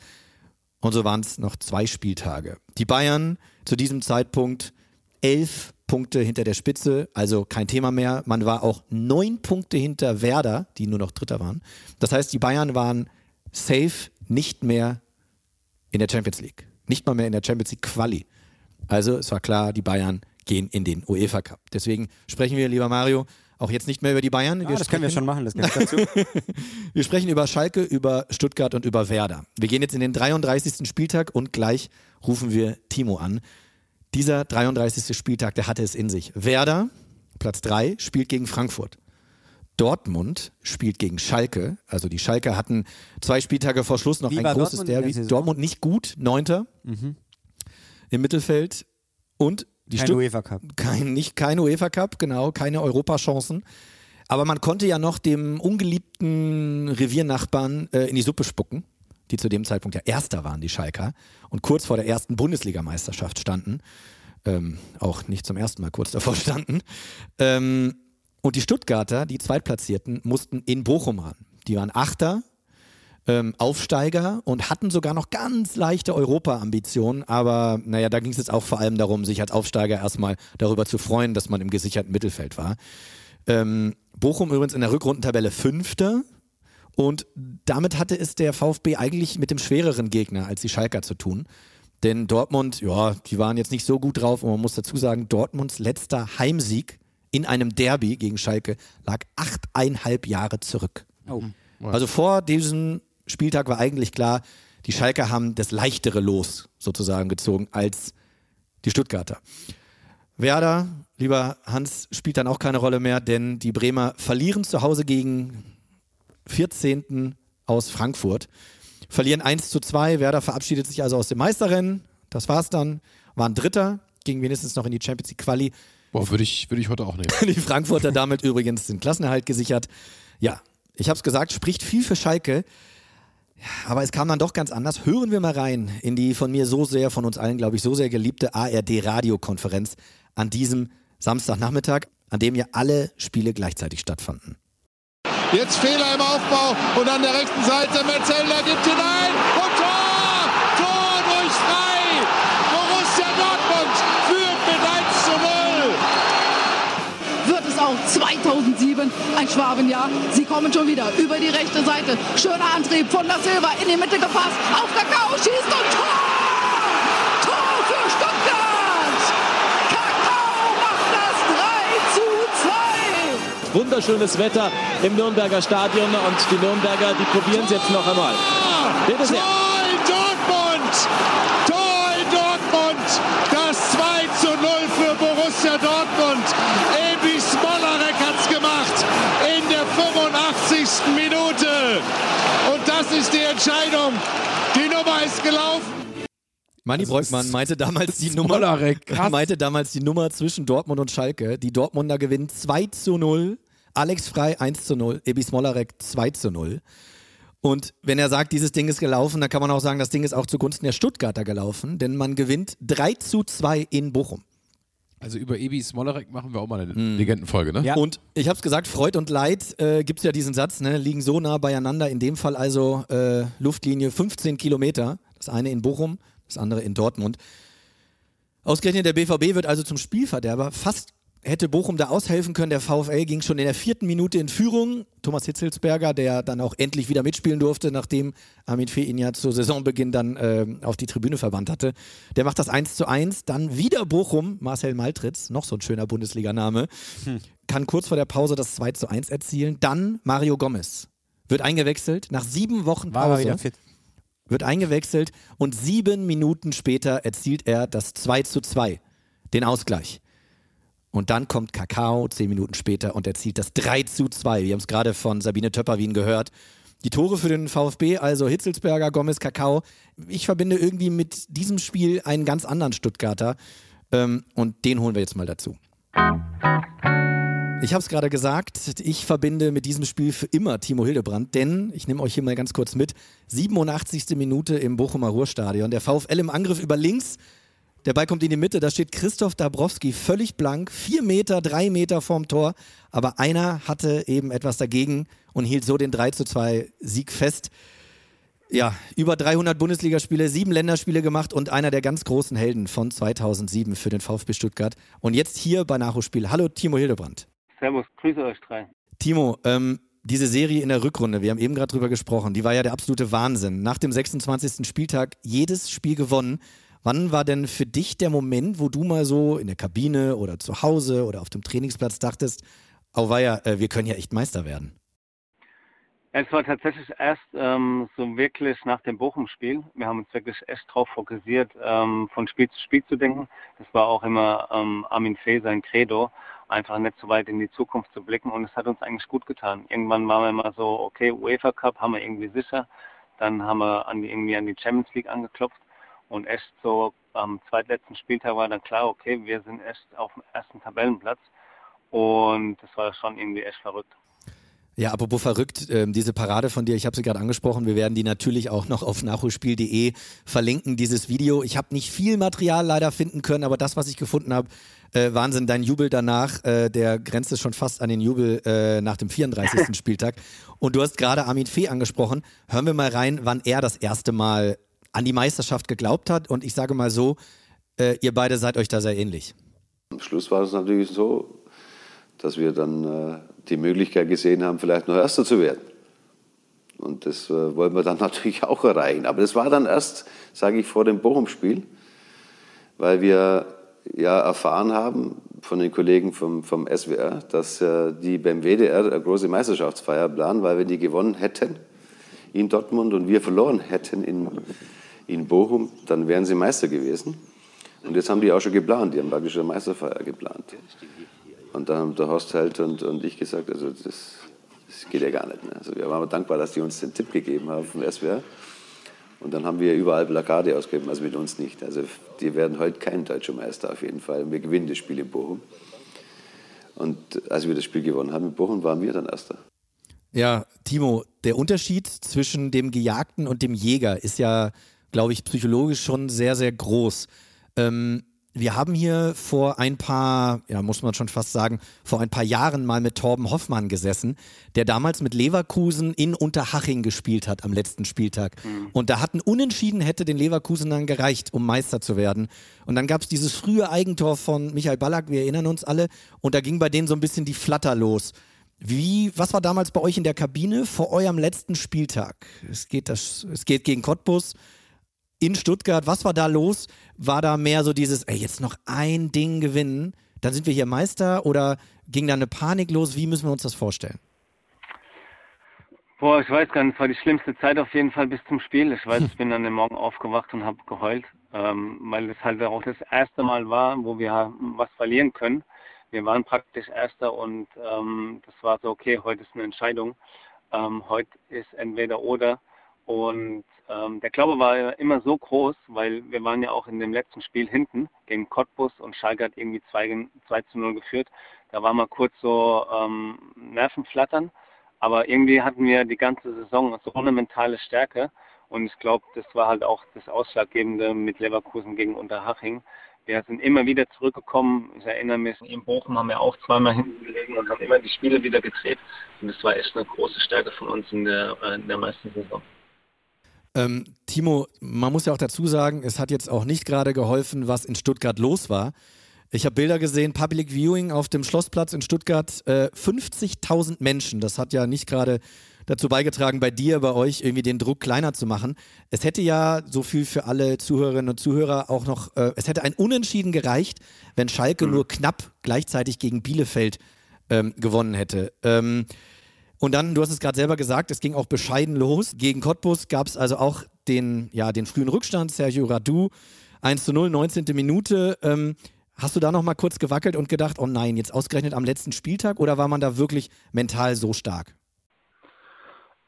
B: Und so waren es noch zwei Spieltage. Die Bayern zu diesem Zeitpunkt elf Punkte hinter der Spitze, also kein Thema mehr. Man war auch neun Punkte hinter Werder, die nur noch Dritter waren. Das heißt, die Bayern waren safe nicht mehr in der Champions League. Nicht mal mehr in der Champions League Quali. Also es war klar, die Bayern gehen in den UEFA Cup. Deswegen sprechen wir, lieber Mario, auch jetzt nicht mehr über die Bayern.
A: Ah, das können wir schon machen, das gehört dazu. <laughs>
B: wir sprechen über Schalke, über Stuttgart und über Werder. Wir gehen jetzt in den 33. Spieltag und gleich rufen wir Timo an. Dieser 33. Spieltag, der hatte es in sich. Werder, Platz 3, spielt gegen Frankfurt. Dortmund spielt gegen Schalke. Also die Schalke hatten zwei Spieltage vor Schluss noch
A: Wie
B: ein großes
A: Dortmund
B: Derby.
A: Mhm.
B: Dortmund nicht gut, Neunter im Mittelfeld. Und die
A: Kein UEFA Cup.
B: kein, nicht kein UEFA Cup, genau, keine Europachancen. Aber man konnte ja noch dem ungeliebten Reviernachbarn äh, in die Suppe spucken, die zu dem Zeitpunkt ja Erster waren, die Schalker, und kurz vor der ersten Bundesligameisterschaft standen. Ähm, auch nicht zum ersten Mal kurz davor <laughs> standen. Ähm, und die Stuttgarter, die Zweitplatzierten, mussten in Bochum ran. Die waren Achter, ähm, Aufsteiger und hatten sogar noch ganz leichte Europa-Ambitionen. Aber naja, da ging es jetzt auch vor allem darum, sich als Aufsteiger erstmal darüber zu freuen, dass man im gesicherten Mittelfeld war. Ähm, Bochum übrigens in der Rückrundentabelle Fünfter. Und damit hatte es der VfB eigentlich mit dem schwereren Gegner als die Schalker zu tun. Denn Dortmund, ja, die waren jetzt nicht so gut drauf. Und man muss dazu sagen, Dortmunds letzter Heimsieg in einem Derby gegen Schalke lag achteinhalb Jahre zurück.
A: Oh.
B: Also vor diesem Spieltag war eigentlich klar, die Schalker haben das leichtere Los sozusagen gezogen als die Stuttgarter. Werder, lieber Hans, spielt dann auch keine Rolle mehr, denn die Bremer verlieren zu Hause gegen 14. aus Frankfurt. Verlieren 1 zu 2. Werder verabschiedet sich also aus dem Meisterrennen. Das war's dann. Waren Dritter, ging wenigstens noch in die Champions League Quali.
C: Boah, würde ich, würde ich heute auch nehmen.
B: Die Frankfurter damit übrigens den Klassenerhalt gesichert. Ja, ich habe es gesagt, spricht viel für Schalke. Aber es kam dann doch ganz anders. Hören wir mal rein in die von mir so sehr, von uns allen, glaube ich, so sehr geliebte ARD-Radiokonferenz an diesem Samstagnachmittag, an dem ja alle Spiele gleichzeitig stattfanden.
G: Jetzt Fehler im Aufbau und an der rechten Seite Metzelder gibt hinein und Tor! Tor durch frei! Borussia Dortmund führt mit 1 zu 0.
H: wird es auch 2007 ein Schwabenjahr. Sie kommen schon wieder über die rechte Seite. Schöner Antrieb von Da Silva in die Mitte gepasst. Auf Kakao schießt und Tor! Tor für Stuttgart! Kakao macht das 3 zu 2!
I: Wunderschönes Wetter im Nürnberger Stadion und die Nürnberger, die probieren es jetzt noch einmal. Bitte sehr.
G: Tor Dortmund! Tor Dortmund! Das 2 zu 0 für Borussia Dortmund. Ebi Smolarek hat's gemacht in der 85. Minute. Und das ist die Entscheidung. Die Nummer ist gelaufen.
B: Manni Breukmann meinte damals die Nummer, <laughs> meinte damals die Nummer zwischen Dortmund und Schalke. Die Dortmunder gewinnen 2 zu 0, Alex Frei 1 zu 0, Ebi Smolarek 2 zu 0. Und wenn er sagt, dieses Ding ist gelaufen, dann kann man auch sagen, das Ding ist auch zugunsten der Stuttgarter gelaufen, denn man gewinnt 3 zu 2 in Bochum.
C: Also über Ebi Smolarek machen wir auch mal eine Legendenfolge, ne?
A: Ja.
B: Und ich habe es gesagt, Freud und Leid äh, gibt es ja diesen Satz, ne, liegen so nah beieinander, in dem Fall also äh, Luftlinie 15 Kilometer, das eine in Bochum, das andere in Dortmund. Ausgerechnet der BVB wird also zum Spielverderber, fast hätte Bochum da aushelfen können. Der VfL ging schon in der vierten Minute in Führung. Thomas Hitzelsberger, der dann auch endlich wieder mitspielen durfte, nachdem Armin Fee ihn ja zu Saisonbeginn dann äh, auf die Tribüne verbannt hatte. Der macht das 1 zu 1. Dann wieder Bochum, Marcel Maltritz, noch so ein schöner Bundesliganame, hm. kann kurz vor der Pause das 2 zu 1 erzielen. Dann Mario Gomez wird eingewechselt nach sieben Wochen Pause. War wieder fit. Wird eingewechselt und sieben Minuten später erzielt er das 2 zu 2, den Ausgleich. Und dann kommt Kakao zehn Minuten später und erzielt das 3 zu 2. Wir haben es gerade von Sabine Töpperwien gehört. Die Tore für den VfB, also Hitzelsberger, Gomez, Kakao. Ich verbinde irgendwie mit diesem Spiel einen ganz anderen Stuttgarter. Ähm, und den holen wir jetzt mal dazu. Ich habe es gerade gesagt, ich verbinde mit diesem Spiel für immer Timo Hildebrand, denn ich nehme euch hier mal ganz kurz mit. 87. Minute im Bochumer Ruhrstadion. Der VfL im Angriff über links. Der Ball kommt in die Mitte, da steht Christoph Dabrowski völlig blank, vier Meter, drei Meter vorm Tor, aber einer hatte eben etwas dagegen und hielt so den 3 zu 2 Sieg fest. Ja, über 300 Bundesligaspiele, sieben Länderspiele gemacht und einer der ganz großen Helden von 2007 für den VfB Stuttgart. Und jetzt hier bei Nachholspiel. Hallo Timo Hildebrand.
J: Servus, grüße euch drei.
B: Timo, ähm, diese Serie in der Rückrunde, wir haben eben gerade drüber gesprochen, die war ja der absolute Wahnsinn. Nach dem 26. Spieltag jedes Spiel gewonnen. Wann war denn für dich der Moment, wo du mal so in der Kabine oder zu Hause oder auf dem Trainingsplatz dachtest, oh weia, äh, wir können ja echt Meister werden?
J: Es war tatsächlich erst ähm, so wirklich nach dem Bochum-Spiel. Wir haben uns wirklich echt darauf fokussiert, ähm, von Spiel zu Spiel zu denken. Das war auch immer ähm, Armin Fee sein Credo, einfach nicht so weit in die Zukunft zu blicken. Und es hat uns eigentlich gut getan. Irgendwann waren wir immer so, okay, UEFA Cup haben wir irgendwie sicher. Dann haben wir an die, irgendwie an die Champions League angeklopft. Und echt so am zweitletzten Spieltag war dann klar, okay, wir sind echt auf dem ersten Tabellenplatz. Und das war schon irgendwie echt verrückt.
B: Ja, apropos verrückt, äh, diese Parade von dir, ich habe sie gerade angesprochen, wir werden die natürlich auch noch auf nachholspiel.de verlinken, dieses Video. Ich habe nicht viel Material leider finden können, aber das, was ich gefunden habe, äh, Wahnsinn, dein Jubel danach, äh, der grenzt schon fast an den Jubel äh, nach dem 34. <laughs> Spieltag. Und du hast gerade Armin Fee angesprochen. Hören wir mal rein, wann er das erste Mal an die Meisterschaft geglaubt hat. Und ich sage mal so, äh, ihr beide seid euch da sehr ähnlich.
D: Am Schluss war es natürlich so, dass wir dann äh, die Möglichkeit gesehen haben, vielleicht noch Erster zu werden. Und das äh, wollen wir dann <laughs> natürlich auch erreichen. Aber das war dann erst, sage ich, vor dem Bochum-Spiel, weil wir ja erfahren haben von den Kollegen vom, vom SWR, dass äh, die beim WDR eine große Meisterschaftsfeier planen, weil wir die gewonnen hätten in Dortmund und wir verloren hätten in, in Bochum, dann wären sie Meister gewesen. Und jetzt haben die auch schon geplant, die haben praktisch eine Meisterfeier geplant. Und dann haben der Horst Held und, und ich gesagt, also das, das geht ja gar nicht. Ne? Also wir waren dankbar, dass die uns den Tipp gegeben haben vom SWR. Und dann haben wir überall Plakate ausgegeben, also mit uns nicht. Also die werden heute kein deutscher Meister auf jeden Fall. Wir gewinnen das Spiel in Bochum. Und als wir das Spiel gewonnen haben in Bochum, waren wir dann Erster.
B: Ja, Timo, der Unterschied zwischen dem Gejagten und dem Jäger ist ja, glaube ich, psychologisch schon sehr, sehr groß. Ähm, wir haben hier vor ein paar, ja, muss man schon fast sagen, vor ein paar Jahren mal mit Torben Hoffmann gesessen, der damals mit Leverkusen in Unterhaching gespielt hat am letzten Spieltag. Mhm. Und da hatten Unentschieden hätte den Leverkusen dann gereicht, um Meister zu werden. Und dann gab es dieses frühe Eigentor von Michael Ballack, wir erinnern uns alle, und da ging bei denen so ein bisschen die Flatter los. Wie, was war damals bei euch in der Kabine vor eurem letzten Spieltag? Es geht, das, es geht gegen Cottbus in Stuttgart. Was war da los? War da mehr so dieses, ey, jetzt noch ein Ding gewinnen, dann sind wir hier Meister? Oder ging da eine Panik los? Wie müssen wir uns das vorstellen?
J: Boah, ich weiß gar nicht, es war die schlimmste Zeit auf jeden Fall bis zum Spiel. Ich weiß, ich bin an dem Morgen aufgewacht und habe geheult, ähm, weil es halt auch das erste Mal war, wo wir was verlieren können wir waren praktisch Erster und ähm, das war so, okay, heute ist eine Entscheidung. Ähm, heute ist entweder oder. Und ähm, der Glaube war immer so groß, weil wir waren ja auch in dem letzten Spiel hinten gegen Cottbus und Schalke hat irgendwie 2, 2 zu 0 geführt. Da war mal kurz so ähm, Nervenflattern, aber irgendwie hatten wir die ganze Saison so eine mentale Stärke und ich glaube, das war halt auch das Ausschlaggebende mit Leverkusen gegen Unterhaching, wir sind immer wieder zurückgekommen. Ich erinnere mich, in Bochum haben wir auch zweimal hinten gelegen und haben immer die Spiele wieder gedreht. Und das war echt eine große Stärke von uns in der, äh, in der meisten Saison.
B: Ähm, Timo, man muss ja auch dazu sagen, es hat jetzt auch nicht gerade geholfen, was in Stuttgart los war. Ich habe Bilder gesehen, Public Viewing auf dem Schlossplatz in Stuttgart, äh, 50.000 Menschen. Das hat ja nicht gerade dazu beigetragen, bei dir, bei euch irgendwie den Druck kleiner zu machen. Es hätte ja so viel für alle Zuhörerinnen und Zuhörer auch noch, äh, es hätte ein Unentschieden gereicht, wenn Schalke mhm. nur knapp gleichzeitig gegen Bielefeld ähm, gewonnen hätte. Ähm, und dann, du hast es gerade selber gesagt, es ging auch bescheiden los. Gegen Cottbus gab es also auch den, ja, den frühen Rückstand. Sergio Radu, 1 zu 0, 19. Minute. Ähm, Hast du da noch mal kurz gewackelt und gedacht, oh nein, jetzt ausgerechnet am letzten Spieltag oder war man da wirklich mental so stark?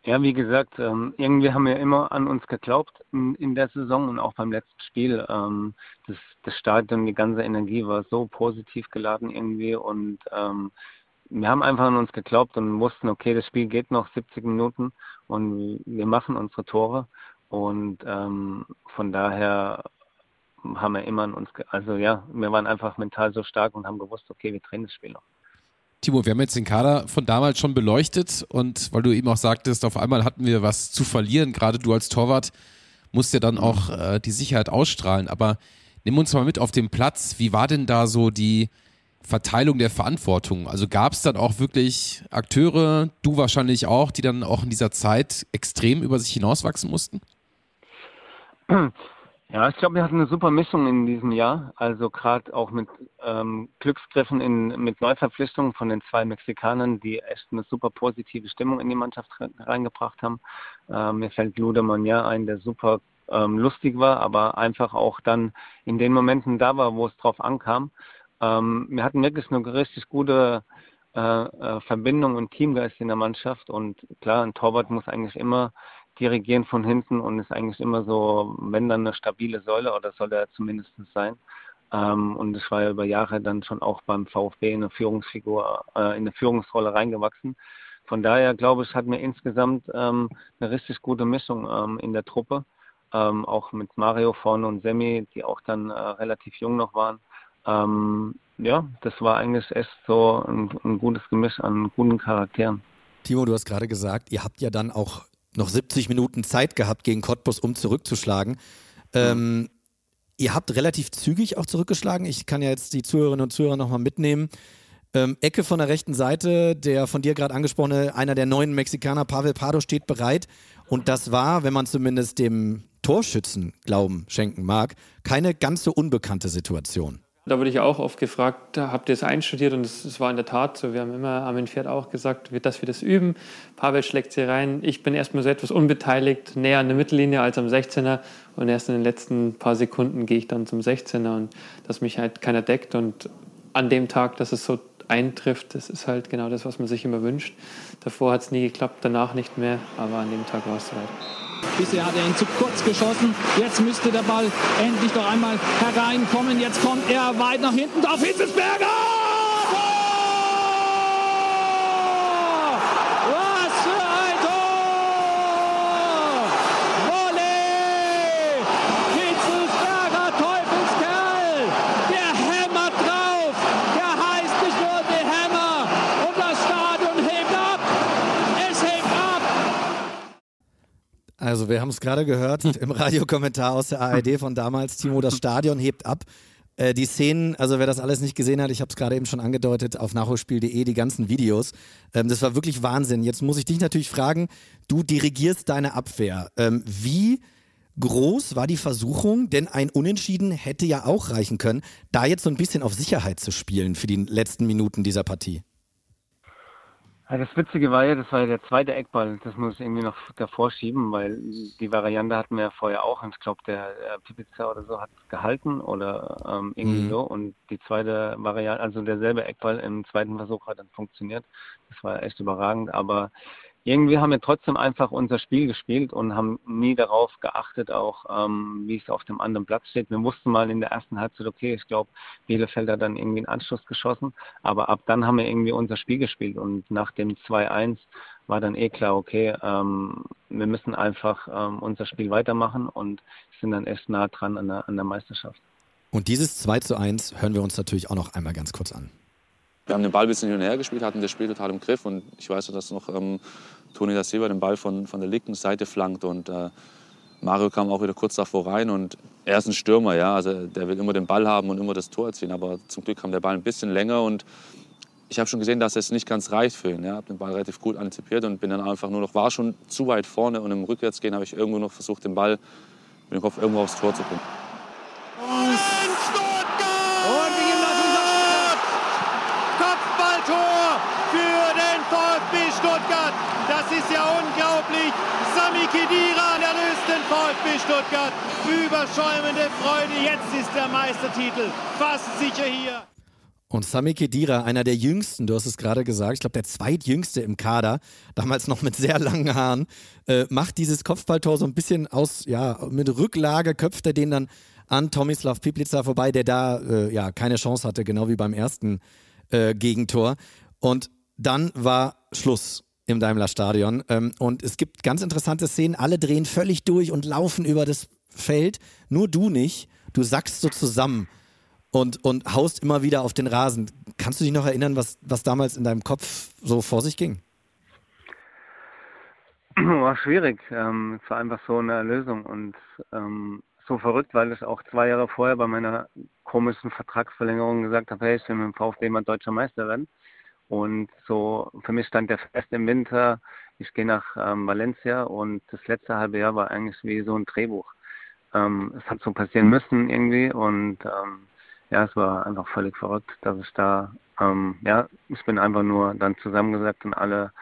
J: Ja, wie gesagt, ähm, irgendwie haben wir immer an uns geglaubt in, der Saison und auch beim letzten Spiel. Ähm, das, das Stadion, die ganze Energie war so positiv geladen irgendwie und ähm, wir haben einfach an uns geglaubt und wussten, okay, das Spiel geht noch 70 Minuten und wir machen unsere Tore und von daher haben wir immer an uns, also ja, wir waren einfach mental so stark und haben gewusst, okay, wir drehen das Spiel noch.
C: Timo, wir haben jetzt den Kader von damals schon beleuchtet und weil du eben auch sagtest, auf einmal hatten wir was zu verlieren, gerade du als Torwart musst ja dann auch äh, die Sicherheit ausstrahlen, aber nimm uns mal mit auf den Platz, wie war denn da so die Verteilung der Verantwortung? Also gab es dann auch wirklich Akteure, du wahrscheinlich auch, die dann auch in dieser Zeit extrem über sich hinauswachsen mussten? <clears throat>
J: Ja, ich glaube, wir hatten eine super Mischung in diesem Jahr. Also gerade auch mit ähm, Glücksgriffen in, mit Neuverpflichtungen von den zwei Mexikanern, die echt eine super positive Stimmung in die Mannschaft reingebracht haben. Ähm, mir fällt Lude Monnier ein, der super ähm, lustig war, aber einfach auch dann in den Momenten da war, wo es drauf ankam. Ähm, wir hatten wirklich eine richtig gute äh, äh, Verbindung und Teamgeist in der Mannschaft und klar, ein Torwart muss eigentlich immer dirigieren von hinten und ist eigentlich immer so, wenn dann eine stabile Säule oder soll er zumindest sein. Ähm, und es war ja über Jahre dann schon auch beim VfB in eine Führungsfigur, äh, in eine Führungsrolle reingewachsen. Von daher glaube ich, hatten wir insgesamt ähm, eine richtig gute Mischung ähm, in der Truppe. Ähm, auch mit Mario vorne und Semi, die auch dann äh, relativ jung noch waren. Ähm, ja, das war eigentlich echt so ein, ein gutes Gemisch an guten Charakteren.
B: Timo, du hast gerade gesagt, ihr habt ja dann auch noch 70 Minuten Zeit gehabt gegen Cottbus, um zurückzuschlagen. Ähm, ihr habt relativ zügig auch zurückgeschlagen. Ich kann ja jetzt die Zuhörerinnen und Zuhörer nochmal mitnehmen. Ähm, Ecke von der rechten Seite, der von dir gerade angesprochene, einer der neuen Mexikaner, Pavel Pardo, steht bereit. Und das war, wenn man zumindest dem Torschützen Glauben schenken mag, keine ganz so unbekannte Situation.
K: Da wurde ich auch oft gefragt, habt ihr es einstudiert? Und es war in der Tat so. Wir haben immer am Pferd auch gesagt, dass wir das üben. Pavel schlägt sie rein. Ich bin erstmal so etwas unbeteiligt, näher an der Mittellinie als am 16er. Und erst in den letzten paar Sekunden gehe ich dann zum 16er und dass mich halt keiner deckt. Und an dem Tag, dass es so eintrifft, das ist halt genau das, was man sich immer wünscht. Davor hat es nie geklappt, danach nicht mehr. Aber an dem Tag war es soweit.
L: Bisher hat er ihn zu kurz geschossen. Jetzt müsste der Ball endlich noch einmal hereinkommen. Jetzt kommt er weit nach hinten auf Hitzelsberger!
B: Also wir haben es gerade gehört <laughs> im Radiokommentar aus der ARD von damals, Timo, das Stadion hebt ab. Äh, die Szenen, also wer das alles nicht gesehen hat, ich habe es gerade eben schon angedeutet, auf nachholspiel.de, die ganzen Videos. Ähm, das war wirklich Wahnsinn. Jetzt muss ich dich natürlich fragen, du dirigierst deine Abwehr. Ähm, wie groß war die Versuchung, denn ein Unentschieden hätte ja auch reichen können, da jetzt so ein bisschen auf Sicherheit zu spielen für die letzten Minuten dieser Partie?
J: Ja, das Witzige war ja, das war ja der zweite Eckball. Das muss ich irgendwie noch davor schieben, weil die Variante hatten wir ja vorher auch. Und ich glaube, der, der Pipica oder so hat gehalten oder ähm, irgendwie mhm. so. Und die zweite Variante, also derselbe Eckball im zweiten Versuch hat dann funktioniert. Das war echt überragend. Aber irgendwie haben wir trotzdem einfach unser Spiel gespielt und haben nie darauf geachtet, auch ähm, wie es auf dem anderen Platz steht. Wir wussten mal in der ersten Halbzeit, okay, ich glaube, Bielefeld hat dann irgendwie einen Anschluss geschossen, aber ab dann haben wir irgendwie unser Spiel gespielt und nach dem 2-1 war dann eh klar, okay, ähm, wir müssen einfach ähm, unser Spiel weitermachen und sind dann echt nah dran an der, an der Meisterschaft.
B: Und dieses 2 zu 1 hören wir uns natürlich auch noch einmal ganz kurz an.
M: Wir haben den Ball ein bisschen hin und her gespielt, hatten das Spiel total im Griff. Und ich weiß, dass noch ähm, Toni da Silva den Ball von, von der linken Seite flankt. Und äh, Mario kam auch wieder kurz davor rein und er ist ein Stürmer, ja, also der will immer den Ball haben und immer das Tor erzielen, aber zum Glück kam der Ball ein bisschen länger und ich habe schon gesehen, dass es nicht ganz reicht für ihn. Ja, habe den Ball relativ gut antizipiert und bin dann einfach nur noch, war schon zu weit vorne und im Rückwärtsgehen habe ich irgendwo noch versucht, den Ball mit dem Kopf irgendwo aufs Tor zu bringen.
G: Und die Gymnastik Kopfballtor für den VfB Stuttgart. Das ist ja unglaublich. Sami Khedira erlöst den VfB Stuttgart. Überschäumende Freude. Jetzt ist der Meistertitel fast sicher hier.
B: Und Sami Khedira, einer der jüngsten, du hast es gerade gesagt, ich glaube der zweitjüngste im Kader, damals noch mit sehr langen Haaren, äh, macht dieses Kopfballtor so ein bisschen aus, ja, mit Rücklage, köpft er den dann an Tomislav Piplica vorbei, der da äh, ja keine Chance hatte, genau wie beim ersten äh, Gegentor. Und dann war Schluss im Daimler Stadion. Ähm, und es gibt ganz interessante Szenen, alle drehen völlig durch und laufen über das Feld, nur du nicht. Du sackst so zusammen und, und haust immer wieder auf den Rasen. Kannst du dich noch erinnern, was, was damals in deinem Kopf so vor sich ging? <clears throat>
J: War schwierig. Ähm, es war einfach so eine Lösung und ähm, so verrückt, weil ich auch zwei Jahre vorher bei meiner komischen Vertragsverlängerung gesagt habe, hey, ich will mit dem VfB mal deutscher Meister werden. Und so für mich stand der fest im Winter, ich gehe nach ähm, Valencia und das letzte halbe Jahr war eigentlich wie so ein Drehbuch. Ähm, es hat so passieren müssen irgendwie und ähm, ja, es war einfach völlig verrückt, dass ich da, ähm, ja, ich bin einfach nur dann zusammengesagt und alle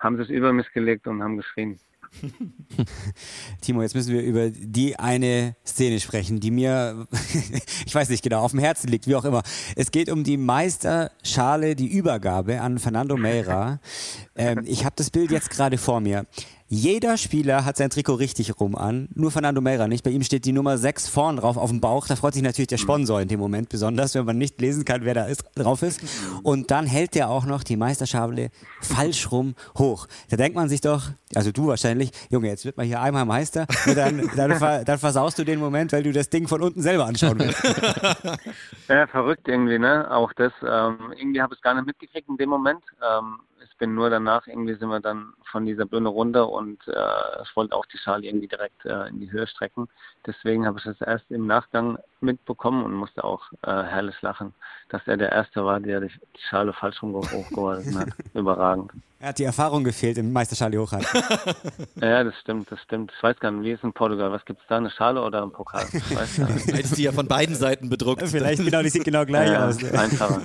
J: haben sich über mich gelegt und haben geschrien. <laughs>
A: Timo, jetzt müssen wir über die eine Szene sprechen, die mir, <laughs> ich weiß nicht genau, auf dem Herzen liegt, wie auch immer. Es geht um die Meisterschale, die Übergabe an Fernando Meira. Ähm, ich habe das Bild jetzt gerade vor mir. Jeder Spieler hat sein Trikot richtig rum an, nur Fernando Meira nicht. Bei ihm steht die Nummer 6 vorn drauf auf dem Bauch. Da freut sich natürlich der Sponsor in dem Moment besonders, wenn man nicht lesen kann, wer da ist, drauf ist. Und dann hält der auch noch die Meisterschale falsch rum hoch. Da denkt man sich doch, also du wahrscheinlich, Junge, jetzt wird man hier einmal Meister dann, dann, dann versaust du den Moment, weil du das Ding von unten selber anschauen willst. <laughs>
J: Ja, verrückt irgendwie, ne? Auch das. Ähm, irgendwie habe ich es gar nicht mitgekriegt in dem Moment. Ähm, bin nur danach, irgendwie sind wir dann von dieser Bühne runter und äh, ich wollte auch die Schale irgendwie direkt äh, in die Höhe strecken. Deswegen habe ich das erst im Nachgang mitbekommen und musste auch äh, herrlich lachen, dass er der Erste war, der die Schale falsch rum hochgehalten hat. <laughs> Überragend.
A: Er hat die Erfahrung gefehlt im Meisterschale hochhalten. <laughs>
J: Ja, das stimmt, das stimmt. Ich weiß gar nicht, wie ist in Portugal? Was gibt es da, eine Schale oder einen Pokal? Ich weiß gar nicht. <laughs>
B: Hättest du ja von beiden Seiten bedruckt.
A: Vielleicht genau, die sieht genau gleich
J: Ja,
A: aus. ne?
J: einfacher.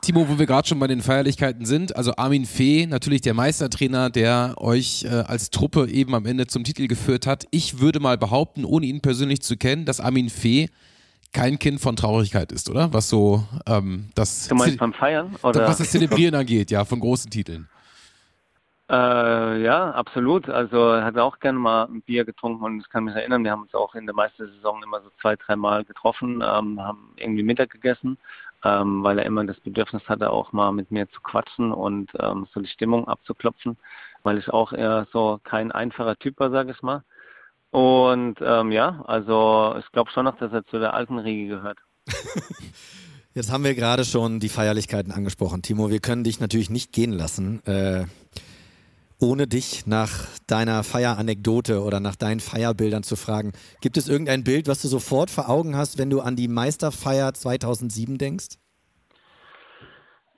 C: Timo, wo wir gerade schon bei den Feierlichkeiten sind, also Armin Fee, natürlich der Meistertrainer, der euch äh, als Truppe eben am Ende zum Titel geführt hat. Ich würde mal behaupten, ohne ihn persönlich zu kennen, dass Armin Fee kein Kind von Traurigkeit ist, oder? Was so ähm, das,
J: Du meinst beim Feiern? Oder?
C: was das Zelebrieren angeht, ja, von großen Titeln.
J: Äh, ja, absolut. Also er hat auch gerne mal ein Bier getrunken und ich kann mich erinnern, wir haben uns auch in der Meistersaison immer so zwei, dreimal getroffen, ähm, haben irgendwie Mittag gegessen, ähm, weil er immer das Bedürfnis hatte, auch mal mit mir zu quatschen und ähm, so die Stimmung abzuklopfen, weil ich auch eher so kein einfacher Typ war, sage ich mal. Und ähm, ja, also ich glaube schon noch, dass er zu der alten Riege gehört. <laughs>
B: Jetzt haben wir gerade schon die Feierlichkeiten angesprochen. Timo, wir können dich natürlich nicht gehen lassen, äh, ohne dich nach deiner Feieranekdote oder nach deinen Feierbildern zu fragen. Gibt es irgendein Bild, was du sofort vor Augen hast, wenn du an die Meisterfeier 2007 denkst?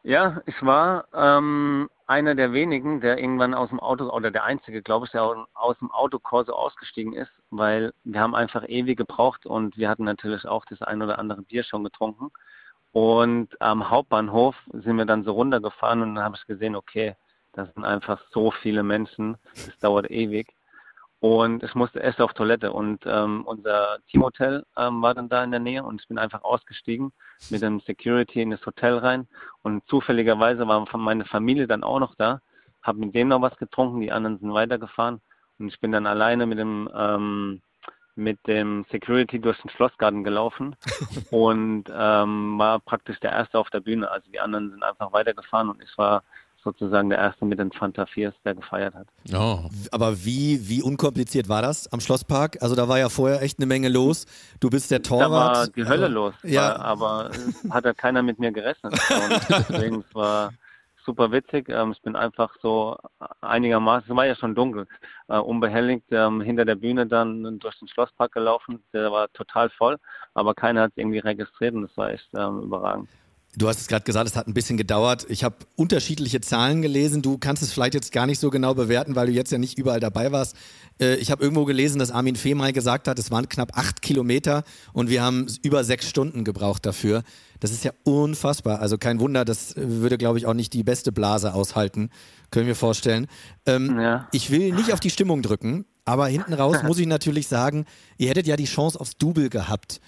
J: Ja, ich war ähm, einer der wenigen, der irgendwann aus dem Auto, oder der einzige, glaube ich, der au- aus dem Autokorso ausgestiegen ist, weil wir haben einfach ewig gebraucht und wir hatten natürlich auch das ein oder andere Bier schon getrunken. Und am Hauptbahnhof sind wir dann so runtergefahren und dann habe ich gesehen, okay, das sind einfach so viele Menschen, das dauert ewig. Und ich musste erst auf Toilette. Und ähm, unser Teamhotel ähm, war dann da in der Nähe. Und ich bin einfach ausgestiegen mit dem Security in das Hotel rein. Und zufälligerweise war meine Familie dann auch noch da, habe mit denen noch was getrunken, die anderen sind weitergefahren. Und ich bin dann alleine mit dem ähm, mit dem Security durch den Schlossgarten gelaufen. <laughs> Und ähm, war praktisch der Erste auf der Bühne. Also die anderen sind einfach weitergefahren. Und ich war sozusagen der Erste mit den Fanta 4s, der gefeiert hat.
C: Oh.
B: Aber wie, wie unkompliziert war das am Schlosspark? Also da war ja vorher echt eine Menge los. Du bist der Torwart.
J: Da war die Hölle
B: Also,
J: los,
B: Ja.
J: war, aber es hat ja keiner mit mir gerechnet. Und deswegen es war, super witzig. Ähm, ich bin einfach so einigermaßen, es war ja schon dunkel, äh, unbehelligt ähm, hinter der Bühne dann durch den Schlosspark gelaufen. Der war total voll, aber keiner hat es irgendwie registriert und das war echt ähm, überragend.
B: Du hast es gerade gesagt, es hat ein bisschen gedauert. Ich habe unterschiedliche Zahlen gelesen. Du kannst es vielleicht jetzt gar nicht so genau bewerten, weil du jetzt ja nicht überall dabei warst. Äh, ich habe irgendwo gelesen, dass Armin Fee mal gesagt hat, es waren knapp acht Kilometer und wir haben über sechs Stunden gebraucht dafür. Das ist ja unfassbar. Also kein Wunder, das würde, glaube ich, auch nicht die beste Blase aushalten. Können wir vorstellen. Ähm, ja. Ich will nicht auf die Stimmung drücken, aber hinten raus <laughs> muss ich natürlich sagen, ihr hättet ja die Chance aufs Double gehabt.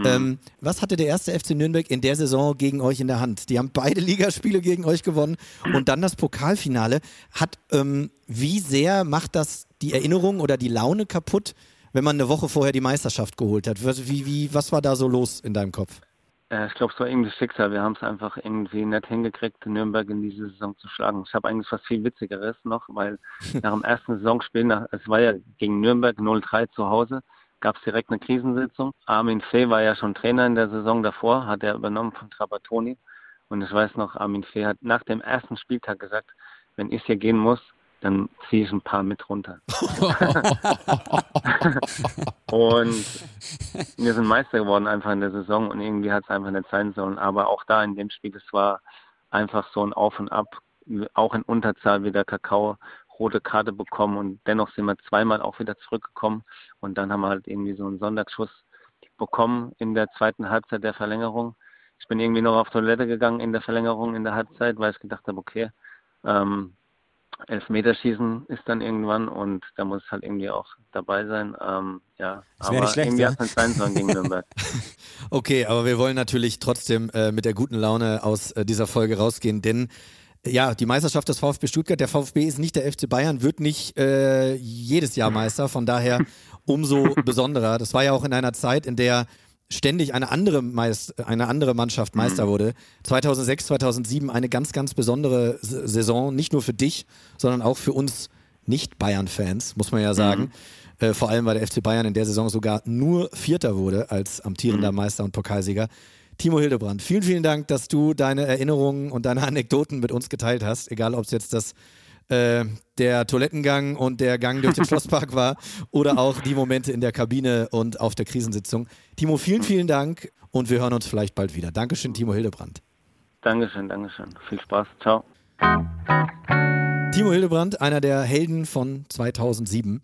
B: Mhm. Ähm, was hatte der erste FC Nürnberg in der Saison gegen euch in der Hand? Die haben beide <laughs> Ligaspiele gegen euch gewonnen und dann das Pokalfinale. Hat, ähm, wie sehr macht das die Erinnerung oder die Laune kaputt, wenn man eine Woche vorher die Meisterschaft geholt hat? Wie, wie, was war da so los in deinem Kopf?
J: Ich glaube, es war irgendwie Schicksal. Wir haben es einfach irgendwie nicht hingekriegt, Nürnberg in diese Saison zu schlagen. Ich habe eigentlich was viel Witzigeres noch, weil <laughs> nach dem ersten Saisonspiel, nach, es war ja gegen Nürnberg 0-3 zu Hause, gab es direkt eine Krisensitzung. Armin Fee war ja schon Trainer in der Saison davor, hat er übernommen von Trapattoni. Und ich weiß noch, Armin Fee hat nach dem ersten Spieltag gesagt, wenn ich hier gehen muss, dann ziehe ich ein paar mit runter. <laughs> und wir sind Meister geworden einfach in der Saison und irgendwie hat es einfach nicht sein sollen. Aber auch da in dem Spiel, es war einfach so ein Auf und Ab, auch in Unterzahl wie der Kakao rote Karte bekommen und dennoch sind wir zweimal auch wieder zurückgekommen und dann haben wir halt irgendwie so einen Sonderschuss bekommen in der zweiten Halbzeit der Verlängerung. Ich bin irgendwie noch auf Toilette gegangen in der Verlängerung in der Halbzeit, weil ich gedacht habe, okay, ähm, Elfmeterschießen ist dann irgendwann und da muss halt irgendwie auch dabei sein. Ähm, ja,
A: das aber nicht schlecht,
J: irgendwie
A: ja?
J: es sein sollen gegen <laughs> Nürnberg.
B: okay, aber wir wollen natürlich trotzdem äh, mit der guten Laune aus äh, dieser Folge rausgehen, denn ja, die Meisterschaft des VfB Stuttgart. Der VfB ist nicht der FC Bayern, wird nicht äh, jedes Jahr Meister. Von daher <laughs> umso besonderer. Das war ja auch in einer Zeit, in der ständig eine andere, Meist eine andere Mannschaft Meister wurde. 2006, 2007 eine ganz, ganz besondere Saison, nicht nur für dich, sondern auch für uns Nicht-Bayern-Fans, muss man ja sagen. Mhm. Äh, vor allem, weil der FC Bayern in der Saison sogar nur Vierter wurde als amtierender mhm. Meister und Pokalsieger. Timo Hildebrand, vielen, vielen Dank, dass du deine Erinnerungen und deine Anekdoten mit uns geteilt hast. Egal, ob es jetzt das äh, der Toilettengang und der Gang durch den <laughs> Schlosspark war oder auch die Momente in der Kabine und auf der Krisensitzung. Timo, vielen, vielen Dank und wir hören uns vielleicht bald wieder. Dankeschön, Timo Hildebrand.
J: Dankeschön, Dankeschön. Viel Spaß. Ciao.
B: Timo Hildebrand, einer der Helden von 2007.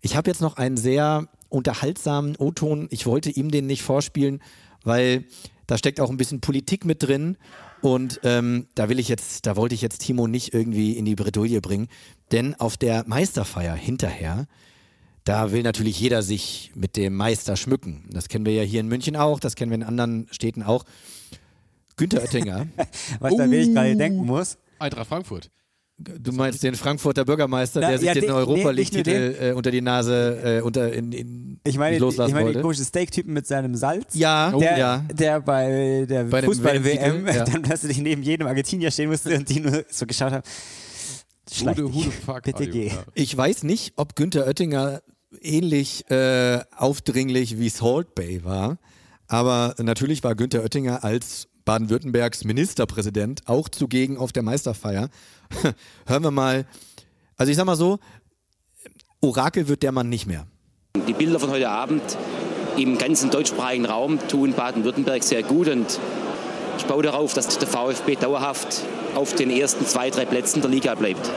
B: Ich habe jetzt noch einen sehr unterhaltsamen O-Ton. Ich wollte ihm den nicht vorspielen, weil da steckt auch ein bisschen Politik mit drin. Und ähm, da will ich jetzt, da wollte ich jetzt Timo nicht irgendwie in die Bredouille bringen. Denn auf der Meisterfeier hinterher, da will natürlich jeder sich mit dem Meister schmücken. Das kennen wir ja hier in München auch, das kennen wir in anderen Städten auch. Günther Oettinger. <laughs>
A: Was uh. da will ich gerade denken muss.
C: Eintracht Frankfurt.
B: Du meinst den Frankfurter Bürgermeister, der sich ja, den Europa League-Titel äh, unter die Nase äh, unter in, in
A: ich meine,
B: loslassen
A: ich meine
B: wollte.
A: den komischen Steak-Typen mit seinem Salz.
B: Ja,
A: der,
B: oh, ja.
A: der bei der Fußball-WM <laughs>
B: ja.
A: dann plötzlich neben jedem Argentinier stehen musste und die nur so geschaut haben.
C: Hude, Hude, fuck,
A: Bitte geh.
B: Ich weiß nicht, ob Günther Oettinger ähnlich äh, aufdringlich wie Salt Bay war, aber natürlich war Günther Oettinger als Baden-Württembergs Ministerpräsident auch zugegen auf der Meisterfeier. <laughs> Hören wir mal. Also ich sag mal so, Orakel wird der Mann nicht mehr.
N: Die Bilder von heute Abend im ganzen deutschsprachigen Raum tun Baden-Württemberg sehr gut und ich baue darauf, dass der VfB dauerhaft auf den ersten zwei, drei Plätzen der Liga bleibt.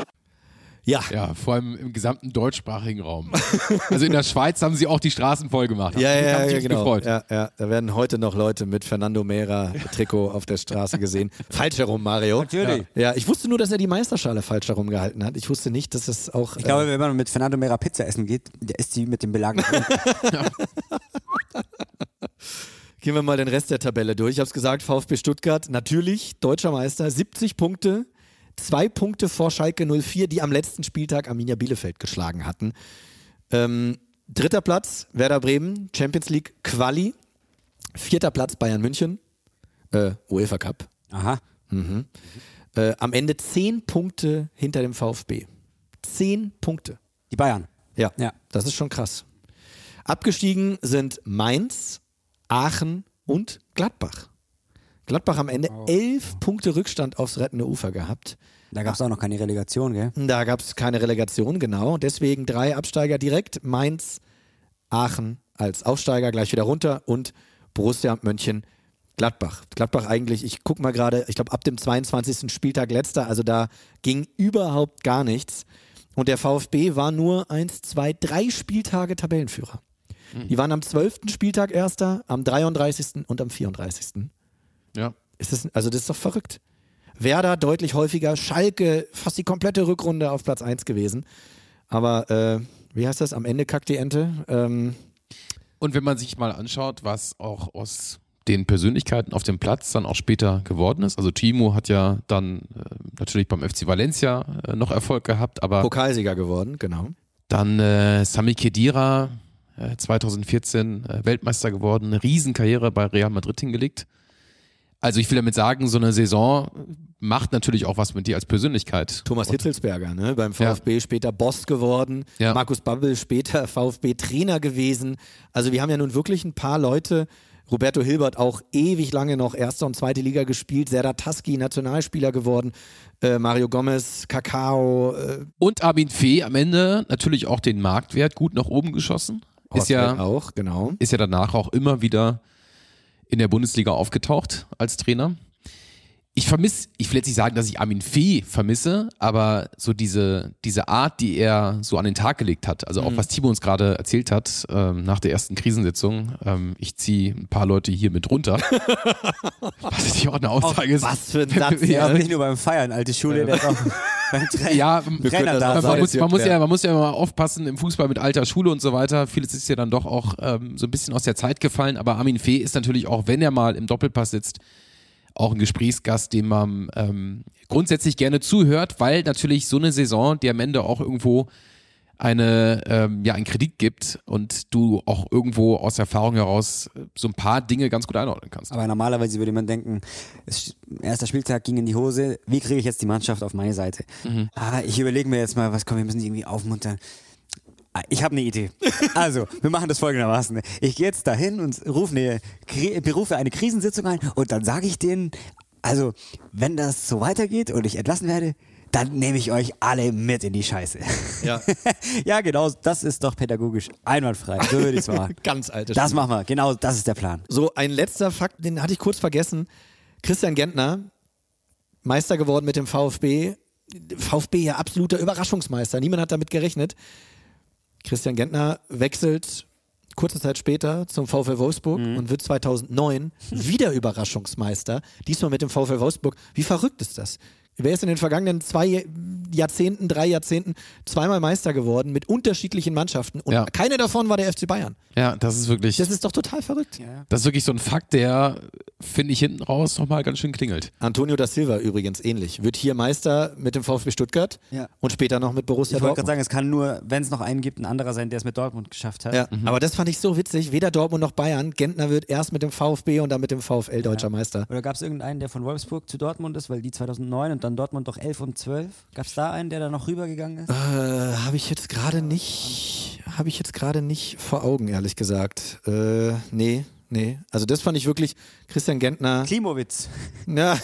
B: Ja.
C: Ja, vor allem im gesamten deutschsprachigen Raum. also in der Schweiz haben sie auch die Straßen voll gemacht.
B: Ja, ja, ja, genau. Gefreut. Ja, ja, da werden heute noch Leute mit Fernando Mera Trikot auf der Straße gesehen. <laughs> falsch herum, Mario.
A: Natürlich.
B: Ja. ja, ich wusste nur, dass er die Meisterschale falsch herum gehalten hat. Ich wusste nicht, dass es auch.
A: Ich glaube, äh, wenn man mit Fernando Mera Pizza essen geht, der isst sie mit dem Belag. <laughs> <laughs>
B: Gehen wir mal den Rest der Tabelle durch. Ich habe es gesagt, VfB Stuttgart, natürlich deutscher Meister, 70 Punkte, zwei Punkte vor Schalke 04, die am letzten Spieltag Arminia Bielefeld geschlagen hatten. Ähm, dritter Platz Werder Bremen, Champions League Quali. Vierter Platz Bayern München, äh, UEFA Cup.
A: Aha.
B: Mhm. Äh, am Ende zehn Punkte hinter dem VfB. Zehn Punkte.
A: Die Bayern.
B: Ja, ja. das ist schon krass. Abgestiegen sind Mainz, Aachen und Gladbach. Gladbach am Ende elf Punkte Rückstand aufs rettende Ufer gehabt.
A: Da gab es auch noch keine Relegation, gell?
B: Da gab es keine Relegation, genau. Deswegen drei Absteiger direkt. Mainz, Aachen als Aufsteiger gleich wieder runter und Borussia Mönchen. Gladbach. Gladbach eigentlich, ich gucke mal gerade, ich glaube ab dem 22. Spieltag letzter, also da ging überhaupt gar nichts. Und der VfB war nur eins, zwei, drei Spieltage Tabellenführer. Die waren am 12. Spieltag erster, am 33. und am 34.
C: Ja.
B: Ist das, also das ist doch verrückt. Werder deutlich häufiger, Schalke fast die komplette Rückrunde auf Platz 1 gewesen. Aber äh, wie heißt das? Am Ende kackt die Ente. Ähm,
C: Und wenn man sich mal anschaut, was auch aus den Persönlichkeiten auf dem Platz dann auch später geworden ist. Also Timo hat ja dann äh, natürlich beim FC Valencia äh, noch Erfolg gehabt, aber
B: Pokalsieger geworden, genau.
C: dann äh, Sami Khedira, äh, 2014 äh, Weltmeister geworden, eine Riesenkarriere bei Real Madrid hingelegt. Also ich will damit sagen, so eine Saison macht natürlich auch was mit dir als Persönlichkeit.
B: Thomas Hitzelsberger, ne? beim VfB später Boss geworden.
C: Ja.
B: Markus Babbel später VfB-Trainer gewesen. Also wir haben ja nun wirklich ein paar Leute. Roberto Hilbert auch ewig lange noch erste und zweite Liga gespielt. Serdar Taski, Nationalspieler geworden. Äh, Mario Gomez, Kakao. Äh,
C: Und Armin Fee am Ende natürlich auch den Marktwert gut nach oben geschossen. Ist ja,
B: auch, genau.
C: ist ja danach auch immer wieder in der Bundesliga aufgetaucht als Trainer. Ich vermisse, ich will jetzt nicht sagen, dass ich Armin Fee vermisse, aber so diese, diese Art, die er so an den Tag gelegt hat, also auch
B: Mhm.
C: was Timo uns gerade erzählt hat, ähm, nach der ersten Krisensitzung, ähm, ich ziehe ein paar Leute hier mit runter. <laughs> was natürlich auch eine Aussage ist.
A: Was für ein Satz. <laughs> Ja, aber nicht nur beim Feiern, alte Schule, der ist auch <laughs> beim Tra
C: Ja,
A: Trainer da
C: man,
A: sein.
C: muss, man, muss ja, man muss ja immer aufpassen im Fußball mit alter Schule und so weiter. Vieles ist ja dann doch auch ähm, so ein bisschen aus der Zeit gefallen. Aber Armin Fee ist natürlich auch, wenn er mal im Doppelpass sitzt, auch ein Gesprächsgast, dem man ähm, grundsätzlich gerne zuhört, weil natürlich so eine Saison, die am Ende auch irgendwo eine, ähm, ja, einen Kredit gibt und du auch irgendwo aus Erfahrung heraus äh, so ein paar Dinge ganz gut einordnen kannst.
A: Aber normalerweise würde man denken, es, erster Spieltag ging in die Hose, wie kriege ich jetzt die Mannschaft auf meine Seite?
C: Mhm.
A: Ah, ich überlege mir jetzt mal, was kommt, wir müssen die irgendwie aufmuntern. Ich habe eine Idee. Also, wir machen das folgendermaßen. Ich gehe jetzt dahin und rufe eine, berufe eine Krisensitzung ein und dann sage ich denen, also, wenn das so weitergeht und ich entlassen werde, dann nehme ich euch alle mit in die Scheiße.
B: Ja. <laughs>
A: ja, genau, das ist doch pädagogisch einwandfrei. So würde ich es machen. <laughs>
B: Ganz alte
A: Das machen wir, genau, das ist der Plan.
B: So, ein letzter Fakt, den hatte ich kurz vergessen. Christian Gentner, Meister geworden mit dem VfB. VfB ja absoluter Überraschungsmeister. Niemand hat damit gerechnet. Christian Gentner wechselt kurze Zeit später zum VfL Wolfsburg und wird 2009 <laughs> wieder Überraschungsmeister. Diesmal mit dem VfL Wolfsburg. Wie verrückt ist das? Wer ist in den vergangenen zwei Jahrzehnten, drei Jahrzehnten zweimal Meister geworden mit unterschiedlichen Mannschaften und
C: Ja.
B: keine davon war der FC Bayern.
C: Ja, das ist wirklich.
B: Das ist doch total verrückt.
C: Das ist wirklich so ein Fakt, der, finde ich, hinten raus nochmal ganz schön klingelt.
B: Antonio da Silva übrigens ähnlich. Wird hier Meister mit dem VfB Stuttgart
A: Ja.
B: und später noch mit Borussia
A: Ich wollte gerade
B: Dortmund.
A: sagen, es kann nur, wenn es noch einen gibt, ein anderer sein, der es mit Dortmund geschafft hat.
B: Ja, aber das fand ich so witzig. Weder Dortmund noch Bayern. Gentner wird erst mit dem VfB und dann mit dem VfL deutscher Meister.
A: Oder gab es irgendeinen, der von Wolfsburg zu Dortmund ist, weil die 2009 und dann Dortmund doch 11 und 12? Gab es da einen, der da noch rübergegangen ist?
B: Äh, habe ich jetzt gerade nicht, habe ich jetzt gerade nicht vor Augen, ehrlich gesagt. Äh, nee, nee. Also das fand ich wirklich Christian Gentner.
A: Klimowitz. <laughs>
B: Ja,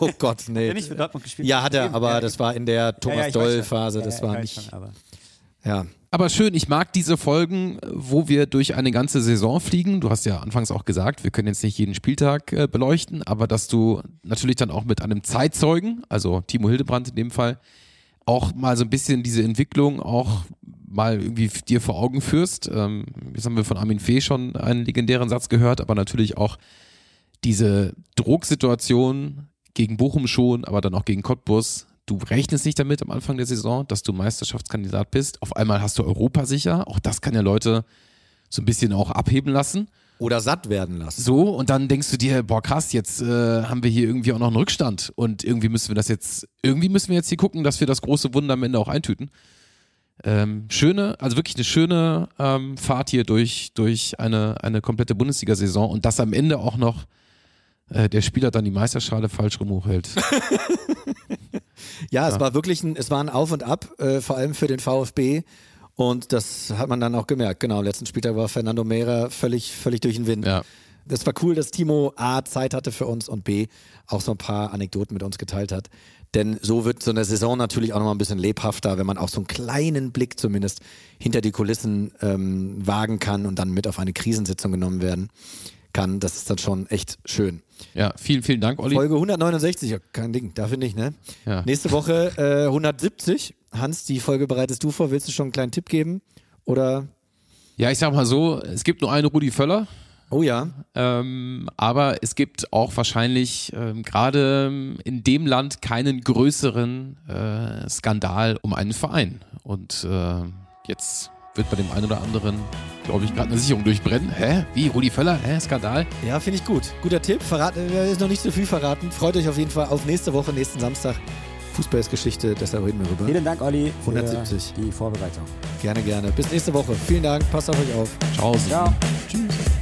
B: oh Gott, <laughs> nee.
A: Hat er nicht für Dortmund gespielt?
B: Ja, hat er, aber das war in der Thomas. Doll-Phase.
A: Ja,
B: Das war nicht.
A: schon,
B: Ja.
C: Aber schön, ich mag diese Folgen, wo wir durch eine ganze Saison fliegen. Du hast ja anfangs auch gesagt, wir können jetzt nicht jeden Spieltag äh, beleuchten, aber dass du natürlich dann auch mit einem Zeitzeugen, also Timo Hildebrand in dem Fall, auch mal so ein bisschen diese Entwicklung auch mal irgendwie dir vor Augen führst. Ähm, jetzt haben wir von Armin Fee schon einen legendären Satz gehört, aber natürlich auch diese Drucksituation gegen Bochum schon, aber dann auch gegen Cottbus. Du rechnest nicht damit am Anfang der Saison, dass du Meisterschaftskandidat bist. Auf einmal hast du Europa sicher. Auch das kann ja Leute so ein bisschen auch abheben lassen.
B: Oder satt werden lassen.
C: So, und dann denkst du dir, boah, krass, jetzt äh, haben wir hier irgendwie auch noch einen Rückstand. Und irgendwie müssen wir das jetzt, irgendwie müssen wir jetzt hier gucken, dass wir das große Wunder am Ende auch eintüten. Ähm, schöne, also wirklich eine schöne ähm, Fahrt hier durch, durch eine, eine komplette Bundesliga-Saison und dass am Ende auch noch äh, der Spieler dann die Meisterschale falsch rum hochhält. <laughs> <laughs>
B: Ja, es
C: Ja.
B: war wirklich ein, es war ein Auf und Ab, äh, vor allem für den VfB. Und das hat man dann auch gemerkt. Genau, letzten Spieltag war Fernando Mera völlig, völlig durch den Wind.
C: Ja.
B: Das war cool, dass Timo A Zeit hatte für uns und B auch so ein paar Anekdoten mit uns geteilt hat. Denn so wird so eine Saison natürlich auch nochmal ein bisschen lebhafter, wenn man auch so einen kleinen Blick zumindest hinter die Kulissen ähm, wagen kann und dann mit auf eine Krisensitzung genommen werden kann. Das ist dann schon echt schön.
C: Ja, vielen, vielen Dank, Olli.
B: Folge 169, ja, kein Ding, dafür nicht, ne?
C: Ja.
B: Nächste Woche äh, 170. Hans, die Folge bereitest du vor. Willst du schon einen kleinen Tipp geben? Oder?
C: Ja, ich sag mal so, es gibt nur einen Rudi Völler.
B: Oh ja.
C: Ähm, aber es gibt auch wahrscheinlich ähm, gerade in dem Land keinen größeren äh, Skandal um einen Verein. Und äh, jetzt wird bei dem einen oder anderen, glaube ich, gerade eine Sicherung durchbrennen. Hä? Wie? Rudi Völler? Hä? Skandal?
B: Ja, finde ich gut. Guter Tipp. Verrat, äh, ist noch nicht so viel verraten. Freut euch auf jeden Fall auf nächste Woche, nächsten Samstag. Fußball ist Geschichte, deshalb reden wir rüber.
A: Vielen Dank, Olli, für
B: 170.
A: die Vorbereitung.
B: Gerne, gerne. Bis nächste Woche. Vielen Dank. Passt auf euch auf.
C: Ciao.
A: Ciao.
B: Tschüss.